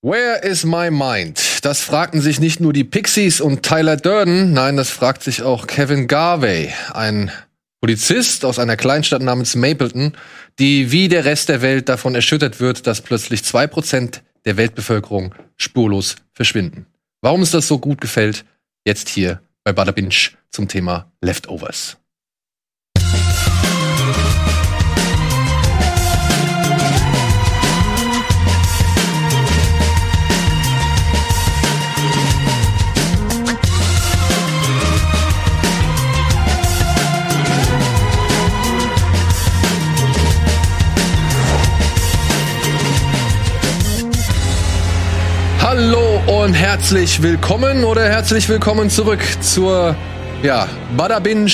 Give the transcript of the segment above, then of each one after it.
Where is my mind? Das fragten sich nicht nur die Pixies und Tyler Durden, nein, das fragt sich auch Kevin Garvey, ein Polizist aus einer Kleinstadt namens Mapleton, die wie der Rest der Welt davon erschüttert wird, dass plötzlich zwei Prozent der Weltbevölkerung spurlos verschwinden. Warum es das so gut gefällt, jetzt hier bei Bada Binge zum Thema Leftovers. Hallo und herzlich willkommen oder herzlich willkommen zurück zur, ja, Bada Binge,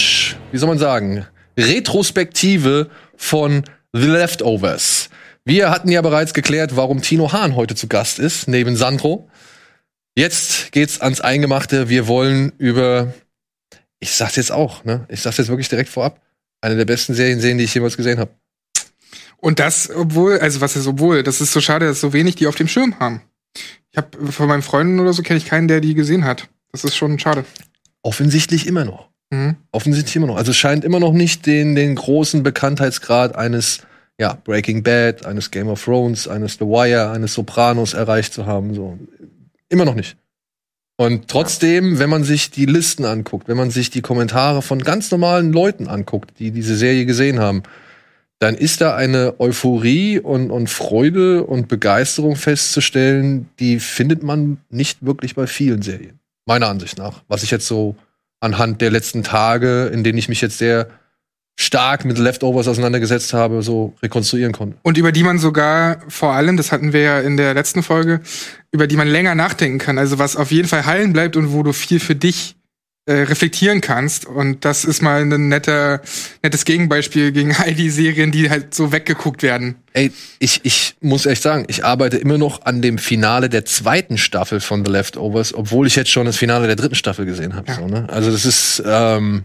wie soll man sagen, Retrospektive von The Leftovers. Wir hatten ja bereits geklärt, warum Tino Hahn heute zu Gast ist, neben Sandro. Jetzt geht's ans Eingemachte. Wir wollen über, ich sag's jetzt auch, ne? Ich sag's jetzt wirklich direkt vorab, eine der besten Serien sehen, die ich jemals gesehen habe. Und das, obwohl, also was ist obwohl, das ist so schade, dass so wenig die auf dem Schirm haben. Ich habe von meinen Freunden oder so kenne ich keinen, der die gesehen hat. Das ist schon schade. Offensichtlich immer noch. Mhm. Offensichtlich immer noch. Also es scheint immer noch nicht den, den großen Bekanntheitsgrad eines ja, Breaking Bad, eines Game of Thrones, eines The Wire, eines Sopranos erreicht zu haben. So. Immer noch nicht. Und trotzdem, wenn man sich die Listen anguckt, wenn man sich die Kommentare von ganz normalen Leuten anguckt, die diese Serie gesehen haben, dann ist da eine Euphorie und, und Freude und Begeisterung festzustellen, die findet man nicht wirklich bei vielen Serien. Meiner Ansicht nach. Was ich jetzt so anhand der letzten Tage, in denen ich mich jetzt sehr stark mit Leftovers auseinandergesetzt habe, so rekonstruieren konnte. Und über die man sogar vor allem, das hatten wir ja in der letzten Folge, über die man länger nachdenken kann. Also was auf jeden Fall heilen bleibt und wo du viel für dich äh, reflektieren kannst. Und das ist mal ein netter, nettes Gegenbeispiel gegen all die Serien, die halt so weggeguckt werden. Ey, ich, ich muss echt sagen, ich arbeite immer noch an dem Finale der zweiten Staffel von The Leftovers, obwohl ich jetzt schon das Finale der dritten Staffel gesehen habe. Ja. So, ne? Also das ist, ähm,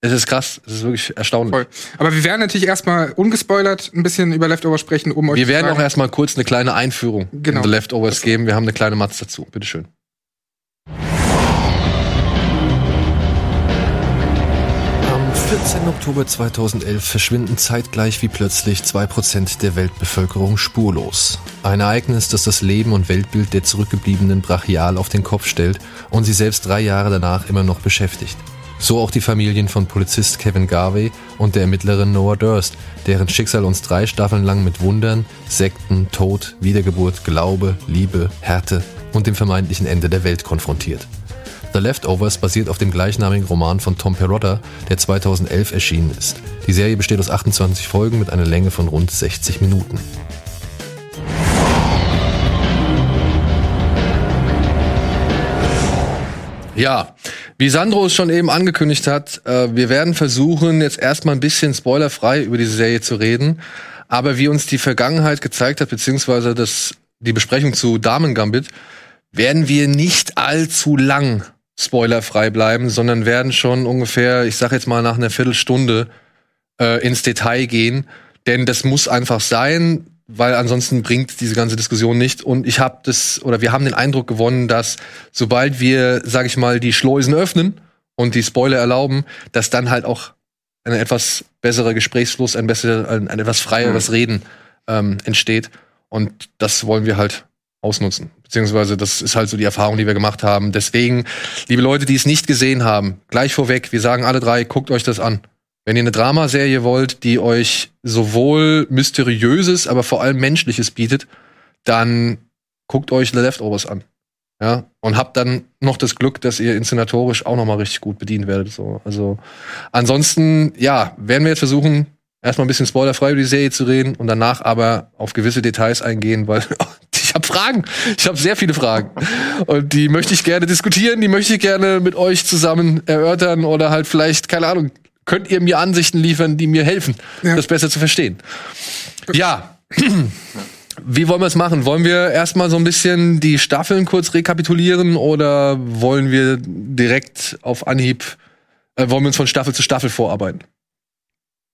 es ist krass, es ist wirklich erstaunlich. Voll. Aber wir werden natürlich erstmal ungespoilert ein bisschen über Leftovers sprechen, um euch Wir werden auch erstmal kurz eine kleine Einführung genau. in The Leftovers geben. Wir haben eine kleine Matz dazu. Bitteschön. 14. Oktober 2011 verschwinden zeitgleich wie plötzlich 2% der Weltbevölkerung spurlos. Ein Ereignis, das das Leben und Weltbild der Zurückgebliebenen brachial auf den Kopf stellt und sie selbst drei Jahre danach immer noch beschäftigt. So auch die Familien von Polizist Kevin Garvey und der Ermittlerin Noah Durst, deren Schicksal uns drei Staffeln lang mit Wundern, Sekten, Tod, Wiedergeburt, Glaube, Liebe, Härte und dem vermeintlichen Ende der Welt konfrontiert. The Leftovers basiert auf dem gleichnamigen Roman von Tom Perotta, der 2011 erschienen ist. Die Serie besteht aus 28 Folgen mit einer Länge von rund 60 Minuten. Ja, wie Sandro es schon eben angekündigt hat, äh, wir werden versuchen, jetzt erstmal ein bisschen spoilerfrei über diese Serie zu reden. Aber wie uns die Vergangenheit gezeigt hat, beziehungsweise das, die Besprechung zu Damen Gambit, werden wir nicht allzu lang spoilerfrei bleiben, sondern werden schon ungefähr, ich sag jetzt mal nach einer Viertelstunde äh, ins Detail gehen, denn das muss einfach sein, weil ansonsten bringt diese ganze Diskussion nicht. Und ich habe das oder wir haben den Eindruck gewonnen, dass sobald wir, sag ich mal, die Schleusen öffnen und die Spoiler erlauben, dass dann halt auch ein etwas besserer Gesprächsfluss, ein besser, ein, ein etwas freieres mhm. Reden ähm, entsteht. Und das wollen wir halt ausnutzen. Beziehungsweise das ist halt so die Erfahrung, die wir gemacht haben. Deswegen, liebe Leute, die es nicht gesehen haben, gleich vorweg, wir sagen alle drei, guckt euch das an. Wenn ihr eine Dramaserie wollt, die euch sowohl mysteriöses, aber vor allem menschliches bietet, dann guckt euch The Leftovers an. Ja, und habt dann noch das Glück, dass ihr inszenatorisch auch noch mal richtig gut bedient werdet. So, also ansonsten, ja, werden wir jetzt versuchen, erstmal ein bisschen spoilerfrei über die Serie zu reden und danach aber auf gewisse Details eingehen, weil ich habe Fragen. Ich habe sehr viele Fragen. Und die möchte ich gerne diskutieren, die möchte ich gerne mit euch zusammen erörtern oder halt vielleicht, keine Ahnung, könnt ihr mir Ansichten liefern, die mir helfen, ja. das besser zu verstehen. Ja. Wie wollen wir es machen? Wollen wir erstmal so ein bisschen die Staffeln kurz rekapitulieren oder wollen wir direkt auf Anhieb, äh, wollen wir uns von Staffel zu Staffel vorarbeiten?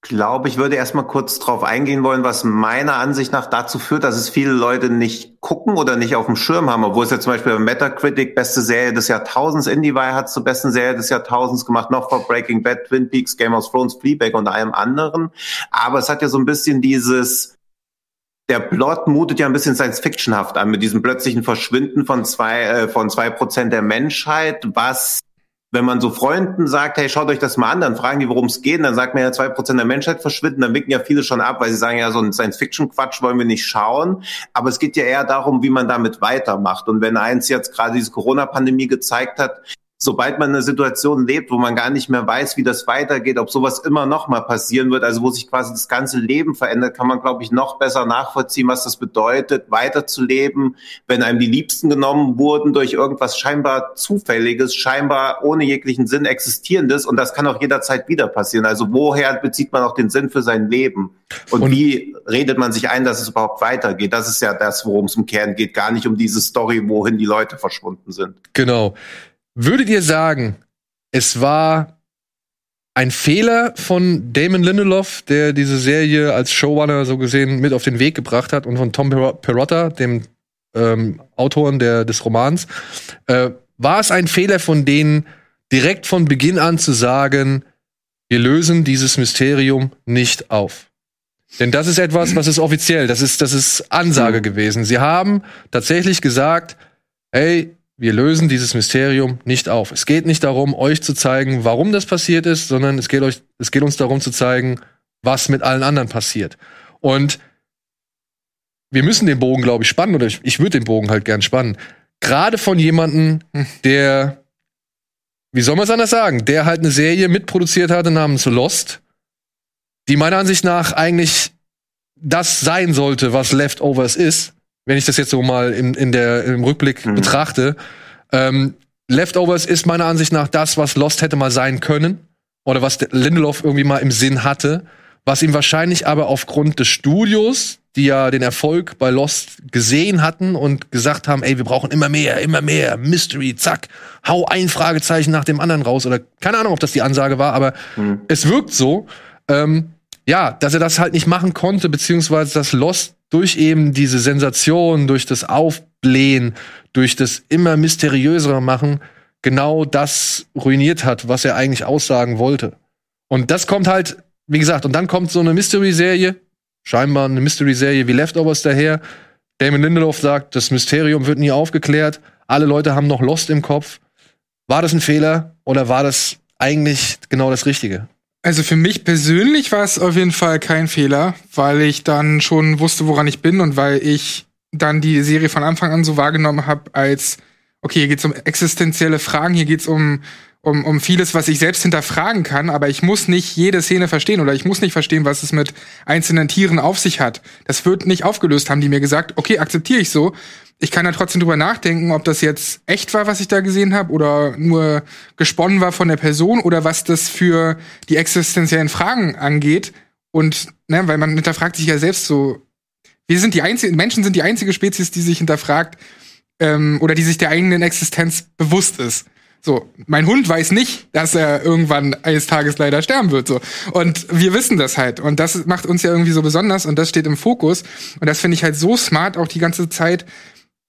Glaube, ich würde erstmal kurz drauf eingehen wollen, was meiner Ansicht nach dazu führt, dass es viele Leute nicht gucken oder nicht auf dem Schirm haben, obwohl es ja zum Beispiel bei Metacritic beste Serie des Jahrtausends, IndieWire hat zur besten Serie des Jahrtausends gemacht, noch vor Breaking Bad, Twin Peaks, Game of Thrones, Fleabag und allem anderen. Aber es hat ja so ein bisschen dieses, der Plot mutet ja ein bisschen Science-Fictionhaft an mit diesem plötzlichen Verschwinden von zwei, äh, von zwei Prozent der Menschheit, was wenn man so Freunden sagt, hey, schaut euch das mal an, dann fragen die, worum es geht, dann sagt man ja, zwei Prozent der Menschheit verschwinden, dann winken ja viele schon ab, weil sie sagen, ja, so ein Science-Fiction-Quatsch wollen wir nicht schauen. Aber es geht ja eher darum, wie man damit weitermacht. Und wenn eins jetzt gerade diese Corona-Pandemie gezeigt hat, sobald man eine Situation lebt, wo man gar nicht mehr weiß, wie das weitergeht, ob sowas immer noch mal passieren wird, also wo sich quasi das ganze Leben verändert, kann man, glaube ich, noch besser nachvollziehen, was das bedeutet, weiterzuleben, wenn einem die Liebsten genommen wurden durch irgendwas scheinbar Zufälliges, scheinbar ohne jeglichen Sinn existierendes und das kann auch jederzeit wieder passieren. Also woher bezieht man auch den Sinn für sein Leben? Und, und wie redet man sich ein, dass es überhaupt weitergeht? Das ist ja das, worum es im Kern geht, gar nicht um diese Story, wohin die Leute verschwunden sind. Genau. Würdet ihr sagen, es war ein Fehler von Damon Lindelof, der diese Serie als Showrunner so gesehen mit auf den Weg gebracht hat und von Tom Perotta, dem ähm, Autoren der, des Romans, äh, war es ein Fehler von denen, direkt von Beginn an zu sagen, wir lösen dieses Mysterium nicht auf. Denn das ist etwas, was ist offiziell, das ist, das ist Ansage gewesen. Sie haben tatsächlich gesagt, hey, wir lösen dieses Mysterium nicht auf. Es geht nicht darum, euch zu zeigen, warum das passiert ist, sondern es geht, euch, es geht uns darum zu zeigen, was mit allen anderen passiert. Und wir müssen den Bogen, glaube ich, spannen, oder ich, ich würde den Bogen halt gern spannen. Gerade von jemandem, der, wie soll man es anders sagen, der halt eine Serie mitproduziert hatte namens Lost, die meiner Ansicht nach eigentlich das sein sollte, was Leftovers ist wenn ich das jetzt so mal in, in der, im Rückblick mhm. betrachte. Ähm, Leftovers ist meiner Ansicht nach das, was Lost hätte mal sein können. Oder was Lindelof irgendwie mal im Sinn hatte. Was ihm wahrscheinlich aber aufgrund des Studios, die ja den Erfolg bei Lost gesehen hatten und gesagt haben, ey, wir brauchen immer mehr, immer mehr, Mystery, zack, hau ein Fragezeichen nach dem anderen raus. Oder keine Ahnung, ob das die Ansage war, aber mhm. es wirkt so. Ähm, ja, dass er das halt nicht machen konnte, beziehungsweise dass Lost durch eben diese Sensation, durch das Aufblähen, durch das immer mysteriösere machen, genau das ruiniert hat, was er eigentlich aussagen wollte. Und das kommt halt, wie gesagt, und dann kommt so eine Mystery-Serie, scheinbar eine Mystery-Serie wie Leftovers daher. Damon Lindelof sagt, das Mysterium wird nie aufgeklärt. Alle Leute haben noch Lost im Kopf. War das ein Fehler oder war das eigentlich genau das Richtige? Also für mich persönlich war es auf jeden Fall kein Fehler, weil ich dann schon wusste, woran ich bin und weil ich dann die Serie von Anfang an so wahrgenommen habe als, okay, hier geht's um existenzielle Fragen, hier geht's um, um, um vieles, was ich selbst hinterfragen kann, aber ich muss nicht jede Szene verstehen oder ich muss nicht verstehen, was es mit einzelnen Tieren auf sich hat. Das wird nicht aufgelöst, haben die mir gesagt. Okay, akzeptiere ich so ich kann da trotzdem drüber nachdenken, ob das jetzt echt war, was ich da gesehen habe, oder nur gesponnen war von der Person oder was das für die existenziellen Fragen angeht. Und, ne, weil man hinterfragt sich ja selbst so, wir sind die einzigen, Menschen sind die einzige Spezies, die sich hinterfragt, ähm, oder die sich der eigenen Existenz bewusst ist. So, mein Hund weiß nicht, dass er irgendwann eines Tages leider sterben wird. So. Und wir wissen das halt. Und das macht uns ja irgendwie so besonders und das steht im Fokus. Und das finde ich halt so smart auch die ganze Zeit,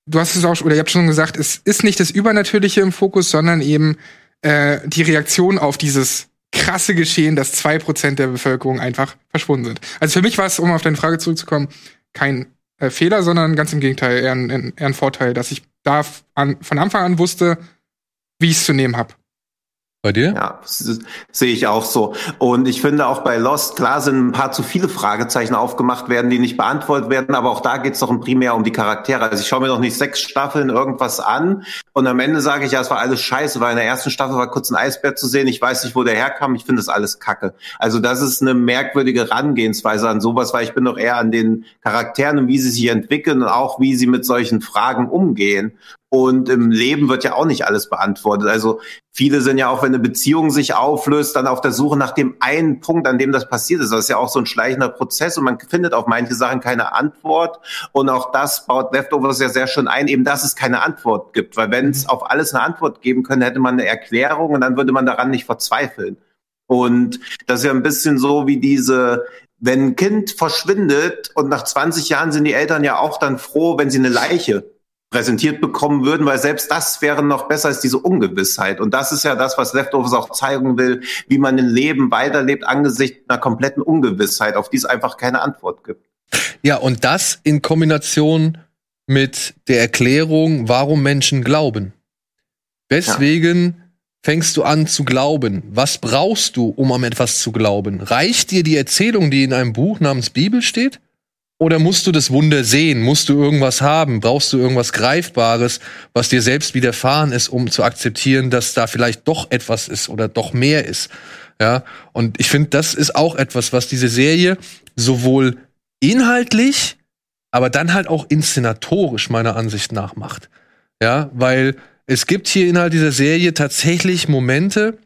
du hast es auch, oder ihr habt schon gesagt, es ist nicht das Übernatürliche im Fokus, sondern eben äh, die Reaktion auf dieses krasse Geschehen, dass zwei Prozent der Bevölkerung einfach verschwunden sind. Also für mich war es, um auf deine Frage zurückzukommen, kein äh, Fehler, sondern ganz im Gegenteil, eher ein, eher ein Vorteil, dass ich da an, von Anfang an wusste, wie ich es zu nehmen habe. Bei dir? Ja, sehe ich auch so. Und ich finde auch bei Lost, klar sind ein paar zu viele Fragezeichen aufgemacht werden, die nicht beantwortet werden, aber auch da geht es doch primär um die Charaktere. Also ich schaue mir noch nicht sechs Staffeln irgendwas an und am Ende sage ich, ja, es war alles scheiße, weil in der ersten Staffel war kurz ein Eisbär zu sehen, ich weiß nicht, wo der herkam, ich finde das alles kacke. Also das ist eine merkwürdige Herangehensweise an sowas, weil ich bin doch eher an den Charakteren und wie sie sich entwickeln und auch wie sie mit solchen Fragen umgehen. Und im Leben wird ja auch nicht alles beantwortet. Also viele sind ja auch, wenn eine Beziehung sich auflöst, dann auf der Suche nach dem einen Punkt, an dem das passiert ist. Das ist ja auch so ein schleichender Prozess und man findet auf manche Sachen keine Antwort. Und auch das baut Leftovers ja sehr schön ein, eben dass es keine Antwort gibt. Weil wenn es auf alles eine Antwort geben könnte, hätte man eine Erklärung und dann würde man daran nicht verzweifeln. Und das ist ja ein bisschen so wie diese, wenn ein Kind verschwindet und nach 20 Jahren sind die Eltern ja auch dann froh, wenn sie eine Leiche präsentiert bekommen würden, weil selbst das wäre noch besser als diese Ungewissheit. Und das ist ja das, was Leftovers auch zeigen will, wie man ein Leben weiterlebt angesichts einer kompletten Ungewissheit, auf die es einfach keine Antwort gibt. Ja, und das in Kombination mit der Erklärung, warum Menschen glauben. Weswegen ja. fängst du an zu glauben? Was brauchst du, um an etwas zu glauben? Reicht dir die Erzählung, die in einem Buch namens Bibel steht? Oder musst du das Wunder sehen? Musst du irgendwas haben? Brauchst du irgendwas Greifbares, was dir selbst widerfahren ist, um zu akzeptieren, dass da vielleicht doch etwas ist oder doch mehr ist? Ja. Und ich finde, das ist auch etwas, was diese Serie sowohl inhaltlich, aber dann halt auch inszenatorisch meiner Ansicht nach macht. Ja, weil es gibt hier innerhalb dieser Serie tatsächlich Momente,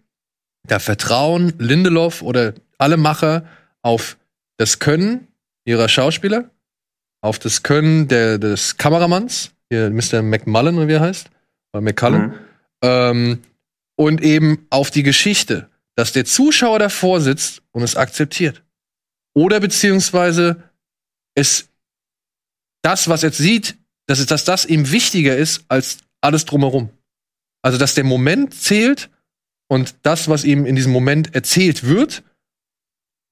da vertrauen Lindelof oder alle Macher auf das Können ihrer Schauspieler, auf das Können der, des Kameramanns, hier Mr. McMullen oder wie er heißt, oder McCullen, mhm. ähm, und eben auf die Geschichte, dass der Zuschauer davor sitzt und es akzeptiert. Oder beziehungsweise es das, was er sieht, dass, es, dass das ihm wichtiger ist als alles drumherum. Also, dass der Moment zählt und das, was ihm in diesem Moment erzählt wird,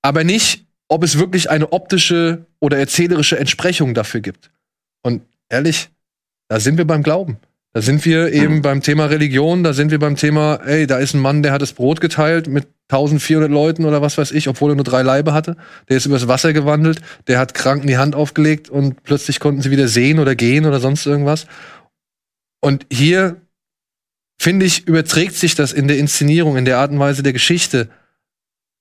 aber nicht ob es wirklich eine optische oder erzählerische Entsprechung dafür gibt. Und ehrlich, da sind wir beim Glauben. Da sind wir eben mhm. beim Thema Religion, da sind wir beim Thema, ey, da ist ein Mann, der hat das Brot geteilt mit 1400 Leuten oder was weiß ich, obwohl er nur drei Leibe hatte. Der ist übers Wasser gewandelt, der hat Kranken die Hand aufgelegt und plötzlich konnten sie wieder sehen oder gehen oder sonst irgendwas. Und hier, finde ich, überträgt sich das in der Inszenierung, in der Art und Weise der Geschichte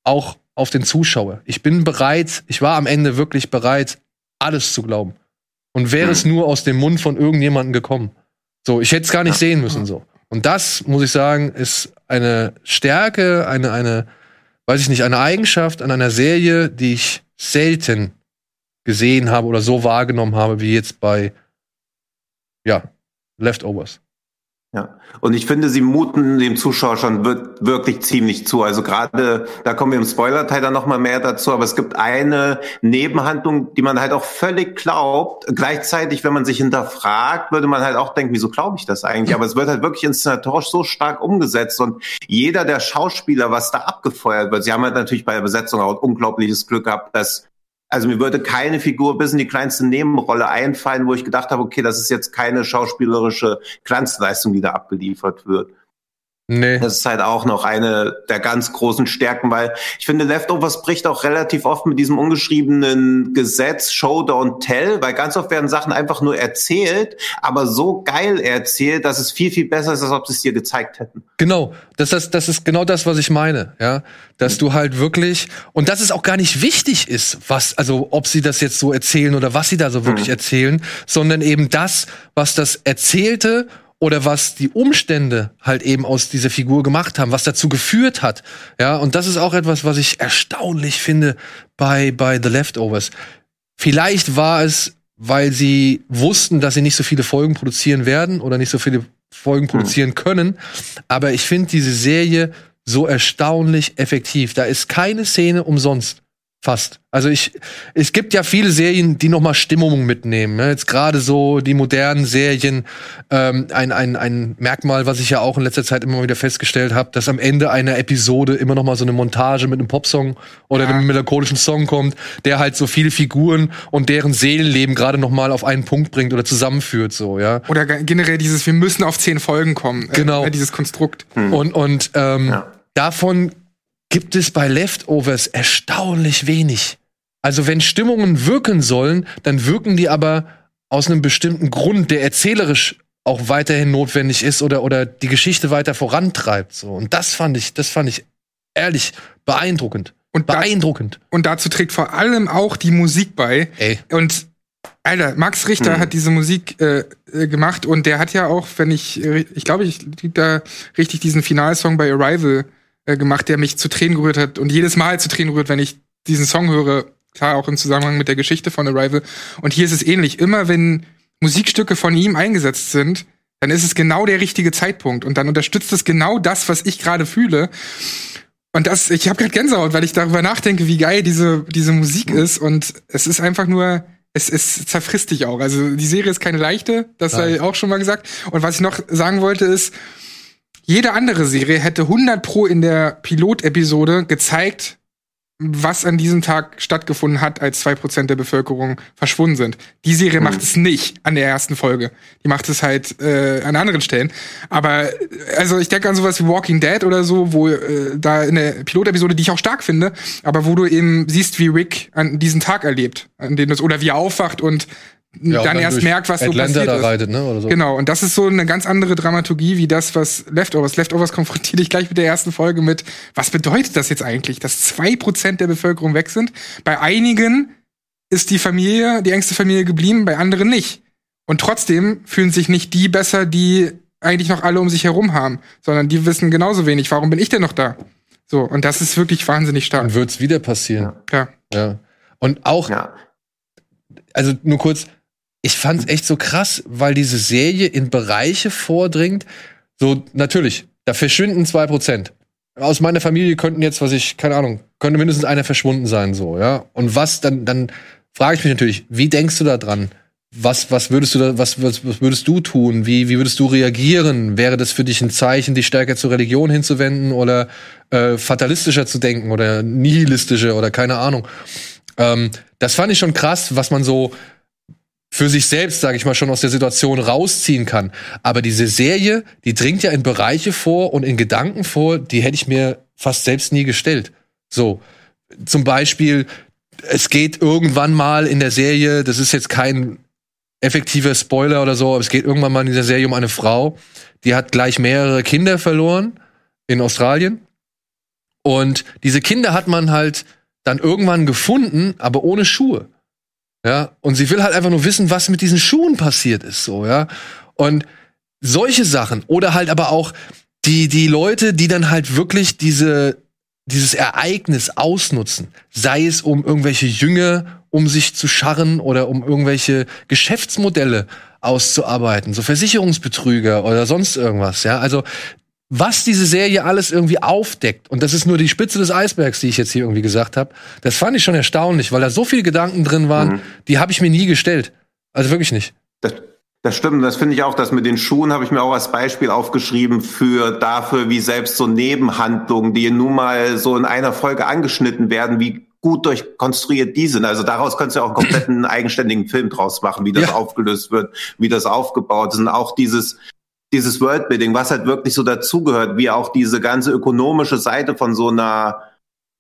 auch auf den Zuschauer. Ich bin bereit, ich war am Ende wirklich bereit, alles zu glauben. Und wäre mhm. es nur aus dem Mund von irgendjemandem gekommen. So, ich hätte es gar nicht sehen müssen, so. Und das, muss ich sagen, ist eine Stärke, eine, eine, weiß ich nicht, eine Eigenschaft an einer Serie, die ich selten gesehen habe oder so wahrgenommen habe, wie jetzt bei, ja, Leftovers. Ja, und ich finde, sie muten dem Zuschauer schon wirklich ziemlich zu. Also gerade, da kommen wir im Spoiler-Teil dann nochmal mehr dazu, aber es gibt eine Nebenhandlung, die man halt auch völlig glaubt. Gleichzeitig, wenn man sich hinterfragt, würde man halt auch denken, wieso glaube ich das eigentlich? Aber es wird halt wirklich inszenatorisch so stark umgesetzt und jeder der Schauspieler, was da abgefeuert wird, sie haben halt natürlich bei der Besetzung auch unglaubliches Glück gehabt, dass also mir würde keine Figur bis in die kleinste Nebenrolle einfallen, wo ich gedacht habe, okay, das ist jetzt keine schauspielerische Glanzleistung, die da abgeliefert wird. Nee. Das ist halt auch noch eine der ganz großen Stärken, weil ich finde, Leftovers bricht auch relativ oft mit diesem ungeschriebenen Gesetz Show, Don't Tell, weil ganz oft werden Sachen einfach nur erzählt, aber so geil erzählt, dass es viel, viel besser ist, als ob sie es dir gezeigt hätten. Genau, das ist, das ist genau das, was ich meine, ja. Dass du halt wirklich, und dass es auch gar nicht wichtig ist, was, also ob sie das jetzt so erzählen oder was sie da so wirklich mhm. erzählen, sondern eben das, was das Erzählte oder was die Umstände halt eben aus dieser Figur gemacht haben, was dazu geführt hat. Ja, und das ist auch etwas, was ich erstaunlich finde bei, bei The Leftovers. Vielleicht war es, weil sie wussten, dass sie nicht so viele Folgen produzieren werden oder nicht so viele Folgen hm. produzieren können. Aber ich finde diese Serie so erstaunlich effektiv. Da ist keine Szene umsonst. Fast. Also ich, es gibt ja viele Serien, die noch mal Stimmung mitnehmen. Ne? Jetzt gerade so die modernen Serien. Ähm, ein, ein, ein Merkmal, was ich ja auch in letzter Zeit immer wieder festgestellt habe, dass am Ende einer Episode immer noch mal so eine Montage mit einem Popsong oder ja. einem melancholischen Song kommt, der halt so viele Figuren und deren Seelenleben gerade noch mal auf einen Punkt bringt oder zusammenführt. So ja. Oder generell dieses, wir müssen auf zehn Folgen kommen. Äh, genau. Äh, dieses Konstrukt. Hm. Und und ähm, ja. davon gibt es bei Leftovers erstaunlich wenig. Also wenn Stimmungen wirken sollen, dann wirken die aber aus einem bestimmten Grund, der erzählerisch auch weiterhin notwendig ist oder, oder die Geschichte weiter vorantreibt. So. Und das fand ich, das fand ich ehrlich beeindruckend. Und beeindruckend. Da, und dazu trägt vor allem auch die Musik bei. Ey. Und Alter, Max Richter hm. hat diese Musik äh, äh, gemacht und der hat ja auch, wenn ich, ich glaube, ich lieb da richtig diesen Finalsong bei Arrival äh, gemacht, der mich zu Tränen gerührt hat und jedes Mal zu Tränen rührt, wenn ich diesen Song höre. Klar, auch im Zusammenhang mit der Geschichte von Arrival. Und hier ist es ähnlich. Immer wenn Musikstücke von ihm eingesetzt sind, dann ist es genau der richtige Zeitpunkt und dann unterstützt es genau das, was ich gerade fühle. Und das, ich habe gerade Gänsehaut, weil ich darüber nachdenke, wie geil diese, diese Musik ist. Und es ist einfach nur, es, es zerfrisst dich auch. Also die Serie ist keine leichte, das sei auch schon mal gesagt. Und was ich noch sagen wollte ist, jede andere Serie hätte 100 pro in der Pilotepisode gezeigt, was an diesem Tag stattgefunden hat, als zwei Prozent der Bevölkerung verschwunden sind. Die Serie mhm. macht es nicht an der ersten Folge. Die macht es halt äh, an anderen Stellen. Aber also ich denke an sowas wie Walking Dead oder so, wo äh, da in der Pilotepisode, die ich auch stark finde, aber wo du eben siehst, wie Rick an diesen Tag erlebt, an dem das oder wie er aufwacht und ja, dann, dann erst merkt, was Atlanta so passiert da reitet, ne? Oder so. Genau, und das ist so eine ganz andere Dramaturgie wie das, was Leftovers. Leftovers konfrontiert dich gleich mit der ersten Folge mit, was bedeutet das jetzt eigentlich, dass zwei Prozent der Bevölkerung weg sind? Bei einigen ist die Familie, die engste Familie geblieben, bei anderen nicht. Und trotzdem fühlen sich nicht die besser, die eigentlich noch alle um sich herum haben, sondern die wissen genauso wenig, warum bin ich denn noch da? So, und das ist wirklich wahnsinnig stark. Und wird's wieder passieren. Ja. Ja. Und auch, ja. also nur kurz, ich fand's echt so krass, weil diese Serie in Bereiche vordringt. So, natürlich, da verschwinden zwei Prozent. Aus meiner Familie könnten jetzt, was ich, keine Ahnung, könnte mindestens einer verschwunden sein, so, ja. Und was, dann, dann frage ich mich natürlich, wie denkst du da dran? Was, was würdest du da, was, was, was würdest du tun? Wie, wie würdest du reagieren? Wäre das für dich ein Zeichen, dich stärker zur Religion hinzuwenden oder äh, fatalistischer zu denken oder nihilistischer oder keine Ahnung? Ähm, das fand ich schon krass, was man so für sich selbst, sage ich mal, schon aus der Situation rausziehen kann. Aber diese Serie, die dringt ja in Bereiche vor und in Gedanken vor, die hätte ich mir fast selbst nie gestellt. So, zum Beispiel, es geht irgendwann mal in der Serie, das ist jetzt kein effektiver Spoiler oder so, aber es geht irgendwann mal in dieser Serie um eine Frau, die hat gleich mehrere Kinder verloren in Australien. Und diese Kinder hat man halt dann irgendwann gefunden, aber ohne Schuhe. Ja, und sie will halt einfach nur wissen, was mit diesen Schuhen passiert ist, so, ja. Und solche Sachen oder halt aber auch die die Leute, die dann halt wirklich diese dieses Ereignis ausnutzen, sei es um irgendwelche Jünger um sich zu scharren oder um irgendwelche Geschäftsmodelle auszuarbeiten, so Versicherungsbetrüger oder sonst irgendwas, ja. Also was diese Serie alles irgendwie aufdeckt, und das ist nur die Spitze des Eisbergs, die ich jetzt hier irgendwie gesagt habe, das fand ich schon erstaunlich, weil da so viele Gedanken drin waren, mhm. die habe ich mir nie gestellt. Also wirklich nicht. Das, das stimmt, das finde ich auch. Das mit den Schuhen habe ich mir auch als Beispiel aufgeschrieben für dafür, wie selbst so Nebenhandlungen, die nun mal so in einer Folge angeschnitten werden, wie gut durchkonstruiert die sind. Also daraus könntest du auch einen kompletten eigenständigen Film draus machen, wie das ja. aufgelöst wird, wie das aufgebaut ist. Und auch dieses, dieses Worldbuilding, was halt wirklich so dazugehört, wie auch diese ganze ökonomische Seite von so einer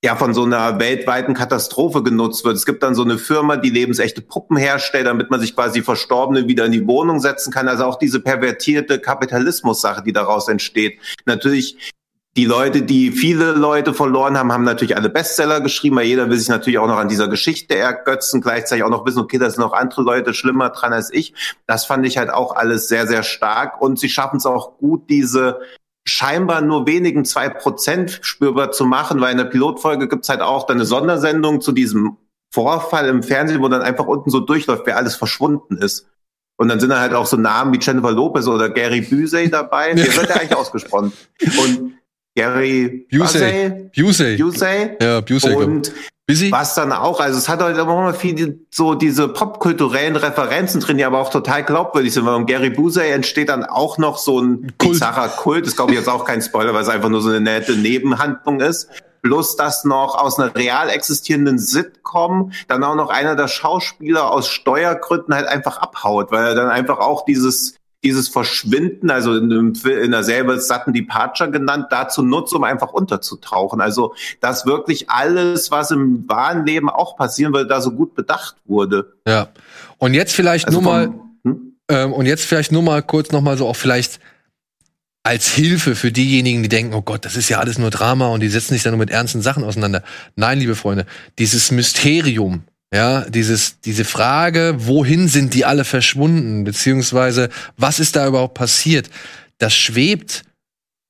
ja von so einer weltweiten Katastrophe genutzt wird. Es gibt dann so eine Firma, die lebensechte Puppen herstellt, damit man sich quasi Verstorbene wieder in die Wohnung setzen kann. Also auch diese pervertierte Kapitalismus-Sache, die daraus entsteht. Natürlich die Leute, die viele Leute verloren haben, haben natürlich alle Bestseller geschrieben, weil jeder will sich natürlich auch noch an dieser Geschichte ergötzen, gleichzeitig auch noch wissen, okay, da sind noch andere Leute schlimmer dran als ich. Das fand ich halt auch alles sehr, sehr stark und sie schaffen es auch gut, diese scheinbar nur wenigen zwei Prozent spürbar zu machen, weil in der Pilotfolge gibt's halt auch dann eine Sondersendung zu diesem Vorfall im Fernsehen, wo dann einfach unten so durchläuft, wer alles verschwunden ist. Und dann sind da halt auch so Namen wie Jennifer Lopez oder Gary Busey dabei. Der wird ja eigentlich ausgesprochen. Und Gary Busey. Busey. Busey. Ja, Busey. Und Busy? was dann auch, also es hat halt immer viel so diese popkulturellen Referenzen drin, die aber auch total glaubwürdig sind, weil um Gary Busey entsteht dann auch noch so ein Kult. bizarrer Kult. Das glaube ich jetzt auch kein Spoiler, weil es einfach nur so eine nette Nebenhandlung ist. Plus das noch aus einer real existierenden Sitcom dann auch noch einer der Schauspieler aus Steuergründen halt einfach abhaut, weil er dann einfach auch dieses dieses Verschwinden, also in, in der selber satten Departure genannt, dazu nutzt, um einfach unterzutauchen. Also, dass wirklich alles, was im wahren Leben auch passieren würde, da so gut bedacht wurde. Ja. Und jetzt vielleicht also nur mal, hm? ähm, und jetzt vielleicht nur mal kurz noch mal so auch vielleicht als Hilfe für diejenigen, die denken, oh Gott, das ist ja alles nur Drama und die setzen sich dann nur mit ernsten Sachen auseinander. Nein, liebe Freunde, dieses Mysterium, ja, dieses, diese Frage, wohin sind die alle verschwunden, beziehungsweise was ist da überhaupt passiert, das schwebt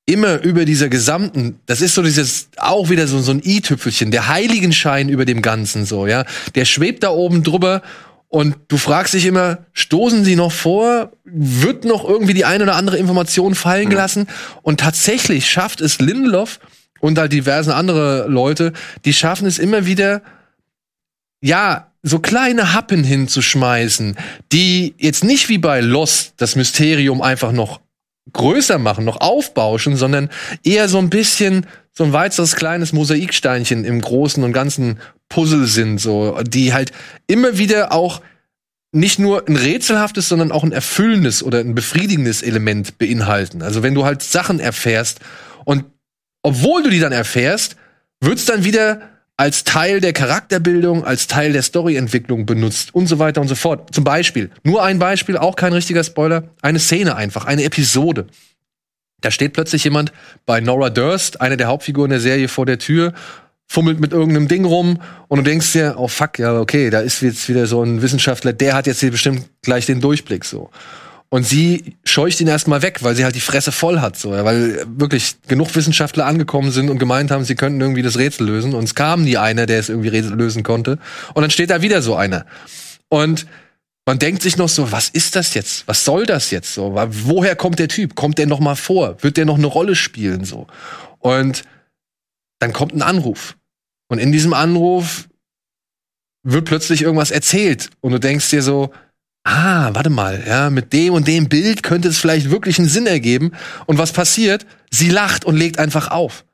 immer über dieser gesamten, das ist so dieses, auch wieder so, so ein i-Tüpfelchen, der Heiligenschein über dem Ganzen so, ja. Der schwebt da oben drüber und du fragst dich immer, stoßen sie noch vor? Wird noch irgendwie die eine oder andere Information fallen gelassen? Und tatsächlich schafft es Lindelof, und halt diversen andere Leute, die schaffen es immer wieder, ja, so kleine Happen hinzuschmeißen, die jetzt nicht wie bei Lost das Mysterium einfach noch größer machen, noch aufbauschen, sondern eher so ein bisschen so ein weiteres kleines Mosaiksteinchen im großen und ganzen Puzzle sind, so, die halt immer wieder auch nicht nur ein rätselhaftes, sondern auch ein erfüllendes oder ein befriedigendes Element beinhalten. Also wenn du halt Sachen erfährst und obwohl du die dann erfährst, wird's dann wieder als Teil der Charakterbildung, als Teil der Storyentwicklung benutzt und so weiter und so fort. Zum Beispiel, nur ein Beispiel, auch kein richtiger Spoiler, eine Szene einfach, eine Episode. Da steht plötzlich jemand bei Nora Durst, eine der Hauptfiguren der Serie, vor der Tür, fummelt mit irgendeinem Ding rum und du denkst dir, oh fuck, ja, okay, da ist jetzt wieder so ein Wissenschaftler, der hat jetzt hier bestimmt gleich den Durchblick so. Und sie scheucht ihn erstmal weg, weil sie halt die Fresse voll hat, so, weil wirklich genug Wissenschaftler angekommen sind und gemeint haben, sie könnten irgendwie das Rätsel lösen. Und es kam nie einer, der es irgendwie lösen konnte. Und dann steht da wieder so einer. Und man denkt sich noch so, was ist das jetzt? Was soll das jetzt so? Woher kommt der Typ? Kommt der noch mal vor? Wird der noch eine Rolle spielen so? Und dann kommt ein Anruf. Und in diesem Anruf wird plötzlich irgendwas erzählt und du denkst dir so, ah, warte mal, ja, mit dem und dem Bild könnte es vielleicht wirklich einen Sinn ergeben. Und was passiert? Sie lacht und legt einfach auf.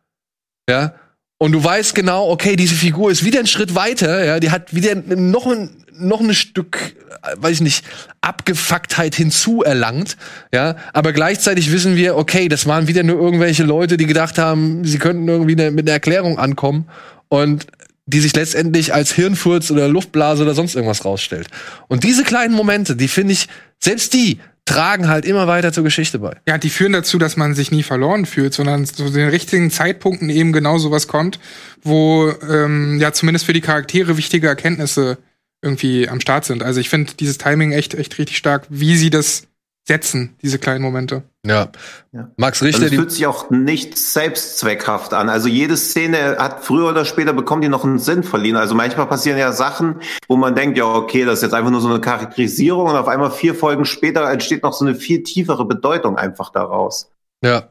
Ja. Und du weißt genau, okay, diese Figur ist wieder einen Schritt weiter, ja, die hat wieder noch ein, noch ein Stück, weiß ich nicht, Abgefucktheit hinzuerlangt, ja, aber gleichzeitig wissen wir, okay, das waren wieder nur irgendwelche Leute, die gedacht haben, sie könnten irgendwie ne, mit einer Erklärung ankommen und die sich letztendlich als Hirnfurz oder Luftblase oder sonst irgendwas rausstellt. Und diese kleinen Momente, die finde ich, selbst die tragen halt immer weiter zur Geschichte bei. Ja, die führen dazu, dass man sich nie verloren fühlt, sondern zu den richtigen Zeitpunkten eben genau sowas kommt, wo ähm, ja zumindest für die Charaktere wichtige Erkenntnisse irgendwie am Start sind. Also ich finde dieses Timing echt, echt richtig stark, wie sie das setzen, diese kleinen Momente. Ja. ja. Max Richter. Also es fühlt sich auch nicht selbstzweckhaft an. Also jede Szene hat früher oder später bekommt die noch einen Sinn verliehen. Also manchmal passieren ja Sachen, wo man denkt, ja, okay, das ist jetzt einfach nur so eine Charakterisierung und auf einmal vier Folgen später entsteht noch so eine viel tiefere Bedeutung einfach daraus. Ja.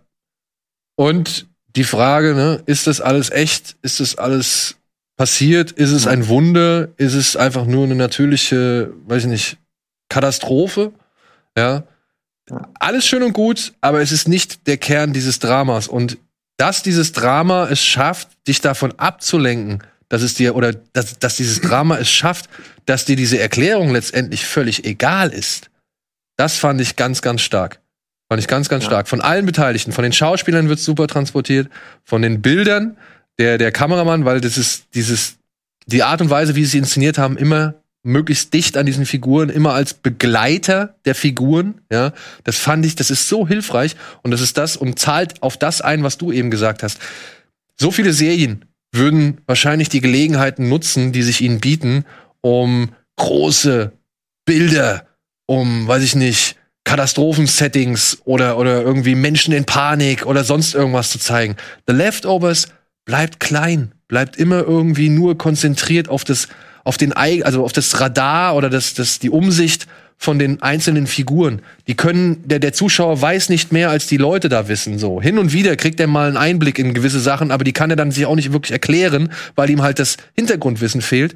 Und die Frage, ne, ist das alles echt? Ist das alles passiert? Ist es ein Wunder? Ist es einfach nur eine natürliche, weiß ich nicht, Katastrophe? Ja. Alles schön und gut, aber es ist nicht der Kern dieses Dramas. Und dass dieses Drama es schafft, dich davon abzulenken, dass es dir, oder dass, dass dieses Drama es schafft, dass dir diese Erklärung letztendlich völlig egal ist, das fand ich ganz, ganz stark. Fand ich ganz, ganz ja. stark. Von allen Beteiligten, von den Schauspielern wird super transportiert, von den Bildern, der, der Kameramann, weil das ist dieses, die Art und Weise, wie sie inszeniert haben, immer möglichst dicht an diesen Figuren, immer als Begleiter der Figuren, ja. Das fand ich, das ist so hilfreich und das ist das und zahlt auf das ein, was du eben gesagt hast. So viele Serien würden wahrscheinlich die Gelegenheiten nutzen, die sich ihnen bieten, um große Bilder, um, weiß ich nicht, Katastrophensettings oder, oder irgendwie Menschen in Panik oder sonst irgendwas zu zeigen. The Leftovers bleibt klein, bleibt immer irgendwie nur konzentriert auf das, auf den, also auf das Radar oder das, das, die Umsicht von den einzelnen Figuren. Die können, der, der Zuschauer weiß nicht mehr, als die Leute da wissen, so. Hin und wieder kriegt er mal einen Einblick in gewisse Sachen, aber die kann er dann sich auch nicht wirklich erklären, weil ihm halt das Hintergrundwissen fehlt.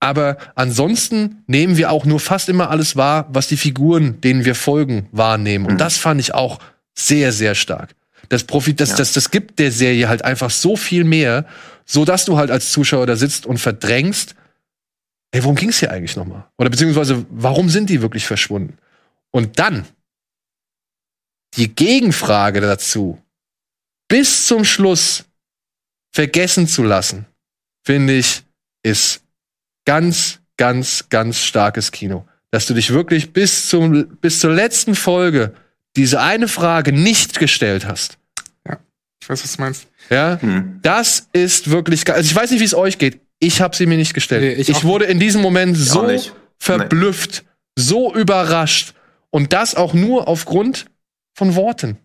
Aber ansonsten nehmen wir auch nur fast immer alles wahr, was die Figuren, denen wir folgen, wahrnehmen. Und mhm. das fand ich auch sehr, sehr stark. Das Profit, das, ja. das, das gibt der Serie halt einfach so viel mehr, so dass du halt als Zuschauer da sitzt und verdrängst, ey, worum ging es hier eigentlich nochmal? Oder beziehungsweise, warum sind die wirklich verschwunden? Und dann die Gegenfrage dazu bis zum Schluss vergessen zu lassen, finde ich, ist ganz, ganz, ganz starkes Kino. Dass du dich wirklich bis zum, bis zur letzten Folge diese eine Frage nicht gestellt hast. Ja, ich weiß, was du meinst. Ja, hm. das ist wirklich, also ich weiß nicht, wie es euch geht. Ich habe sie mir nicht gestellt. Nee, ich, ich wurde in diesem Moment so verblüfft, nee. so überrascht. Und das auch nur aufgrund von Worten.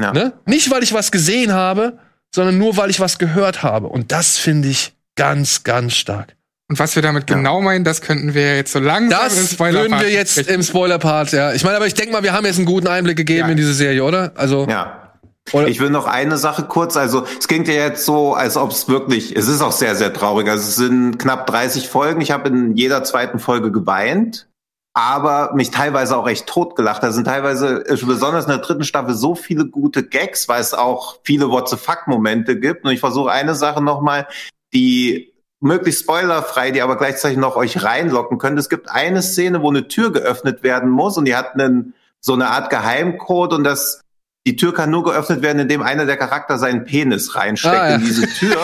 Ja. Ne? Nicht, weil ich was gesehen habe, sondern nur, weil ich was gehört habe. Und das finde ich ganz, ganz stark. Und was wir damit ja. genau meinen, das könnten wir jetzt so langsam das im Spoiler würden wir jetzt im Spoiler-Part, ja. Ich meine, aber ich denke mal, wir haben jetzt einen guten Einblick gegeben ja. in diese Serie, oder? Also ja. Oder? Ich will noch eine Sache kurz, also es klingt ja jetzt so, als ob es wirklich, es ist auch sehr, sehr traurig. Also es sind knapp 30 Folgen. Ich habe in jeder zweiten Folge geweint, aber mich teilweise auch echt totgelacht. Da sind teilweise, besonders in der dritten Staffel, so viele gute Gags, weil es auch viele What the fuck-Momente gibt. Und ich versuche eine Sache nochmal, die möglichst spoilerfrei, die aber gleichzeitig noch euch reinlocken können. Es gibt eine Szene, wo eine Tür geöffnet werden muss und die hat einen, so eine Art Geheimcode und das die Tür kann nur geöffnet werden, indem einer der Charakter seinen Penis reinsteckt ah, ja. in diese Tür.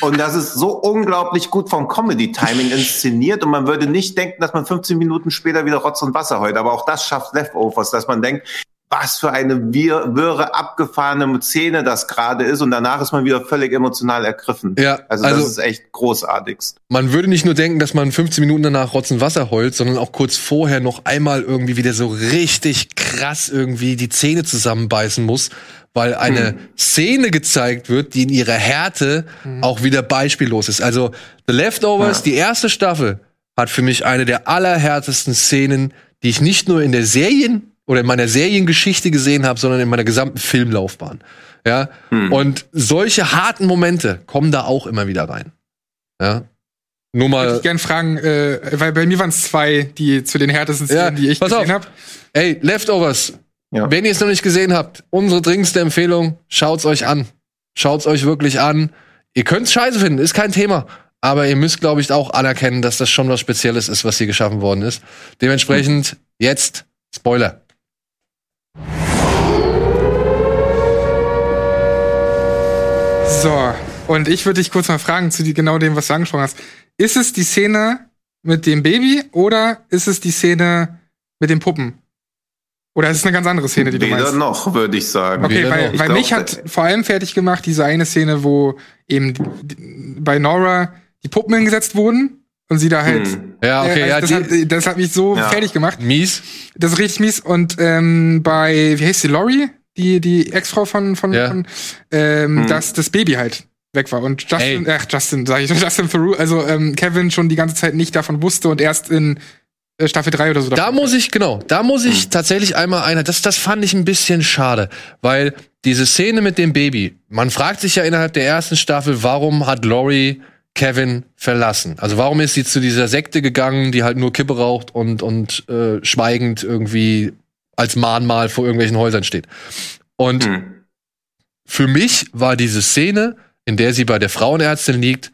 und das ist so unglaublich gut vom Comedy-Timing inszeniert. Und man würde nicht denken, dass man 15 Minuten später wieder Rotz und Wasser heult. Aber auch das schafft Leftovers, dass man denkt, was für eine wir wirre, abgefahrene Szene das gerade ist und danach ist man wieder völlig emotional ergriffen. Ja, also, also das ist echt großartigst. Man würde nicht nur denken, dass man 15 Minuten danach Rotzen Wasser heult, sondern auch kurz vorher noch einmal irgendwie wieder so richtig krass irgendwie die Zähne zusammenbeißen muss, weil eine hm. Szene gezeigt wird, die in ihrer Härte hm. auch wieder beispiellos ist. Also The Leftovers, ja. die erste Staffel, hat für mich eine der allerhärtesten Szenen, die ich nicht nur in der Serien oder in meiner Seriengeschichte gesehen habe, sondern in meiner gesamten Filmlaufbahn. Ja. Hm. Und solche harten Momente kommen da auch immer wieder rein. Ja. Nur mal. Würde ich gerne fragen, äh, weil bei mir waren es zwei, die zu den härtesten Szenen, ja, die ich gesehen habe. Ey, Leftovers. Ja. Wenn ihr es noch nicht gesehen habt, unsere dringendste Empfehlung, schaut's euch an. Schaut's euch wirklich an. Ihr könnt's scheiße finden, ist kein Thema. Aber ihr müsst, glaube ich, auch anerkennen, dass das schon was Spezielles ist, was hier geschaffen worden ist. Dementsprechend jetzt Spoiler. So, und ich würde dich kurz mal fragen zu die, genau dem, was du angesprochen hast. Ist es die Szene mit dem Baby oder ist es die Szene mit den Puppen? Oder ist es eine ganz andere Szene, die Weder du meinst? noch, würde ich sagen. Okay, Weder weil, weil mich hat vor allem fertig gemacht diese eine Szene, wo eben bei Nora die Puppen hingesetzt wurden und sie da halt. Hm. Ja, okay, äh, ja, das, hat, das hat mich so ja. fertig gemacht. Mies. Das ist richtig mies. Und ähm, bei, wie heißt sie, Laurie? Die, die Ex-Frau von, von, ja. von ähm, hm. dass das Baby halt weg war. Und Justin, ach, Justin, sag ich, Justin Theroux, also ähm, Kevin schon die ganze Zeit nicht davon wusste und erst in äh, Staffel 3 oder so. Da muss ich, genau, da muss ich hm. tatsächlich einmal einer, das, das fand ich ein bisschen schade, weil diese Szene mit dem Baby, man fragt sich ja innerhalb der ersten Staffel, warum hat Laurie Kevin verlassen? Also warum ist sie zu dieser Sekte gegangen, die halt nur Kippe raucht und, und äh, schweigend irgendwie als Mahnmal vor irgendwelchen Häusern steht? Und hm. für mich war diese Szene, in der sie bei der Frauenärztin liegt,